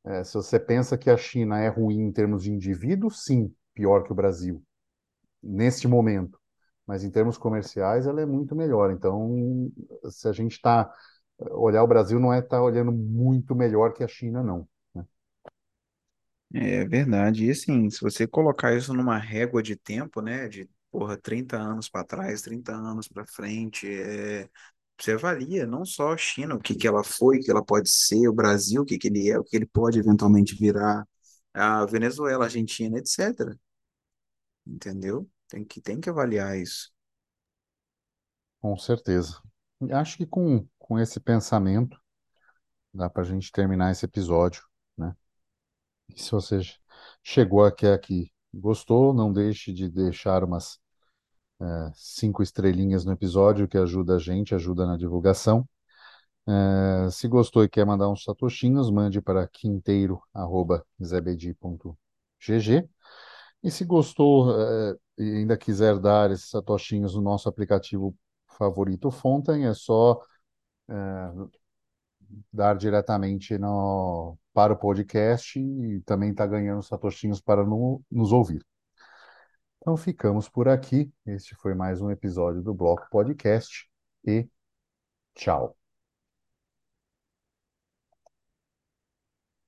é, se você pensa que a China é ruim em termos de indivíduo, sim, pior que o Brasil, neste momento. Mas em termos comerciais, ela é muito melhor. Então, se a gente está. Olhar o Brasil não é estar olhando muito melhor que a China, não. né? É verdade. E assim, se você colocar isso numa régua de tempo, né, de, porra, 30 anos para trás, 30 anos para frente, é, você avalia não só a China, o que que ela foi, o que ela pode ser, o Brasil, o que que ele é, o que ele pode eventualmente virar, a Venezuela, a Argentina, etc. Entendeu? Tem que, tem que avaliar isso. Com certeza. Acho que com, com esse pensamento dá para a gente terminar esse episódio, né? E se você chegou até aqui, gostou, não deixe de deixar umas eh, cinco estrelinhas no episódio, que ajuda a gente, ajuda na divulgação. Eh, se gostou e quer mandar uns satoshinhos, mande para quinteiro@zebedi.gg. E se gostou, eh, e ainda quiser dar esses satoshinhos no nosso aplicativo favorito Fontaine, é só dar diretamente no, para o podcast e também está ganhando satoshinhos para no- nos ouvir. Então ficamos por aqui. Este foi mais um episódio do Bloco Podcast e tchau.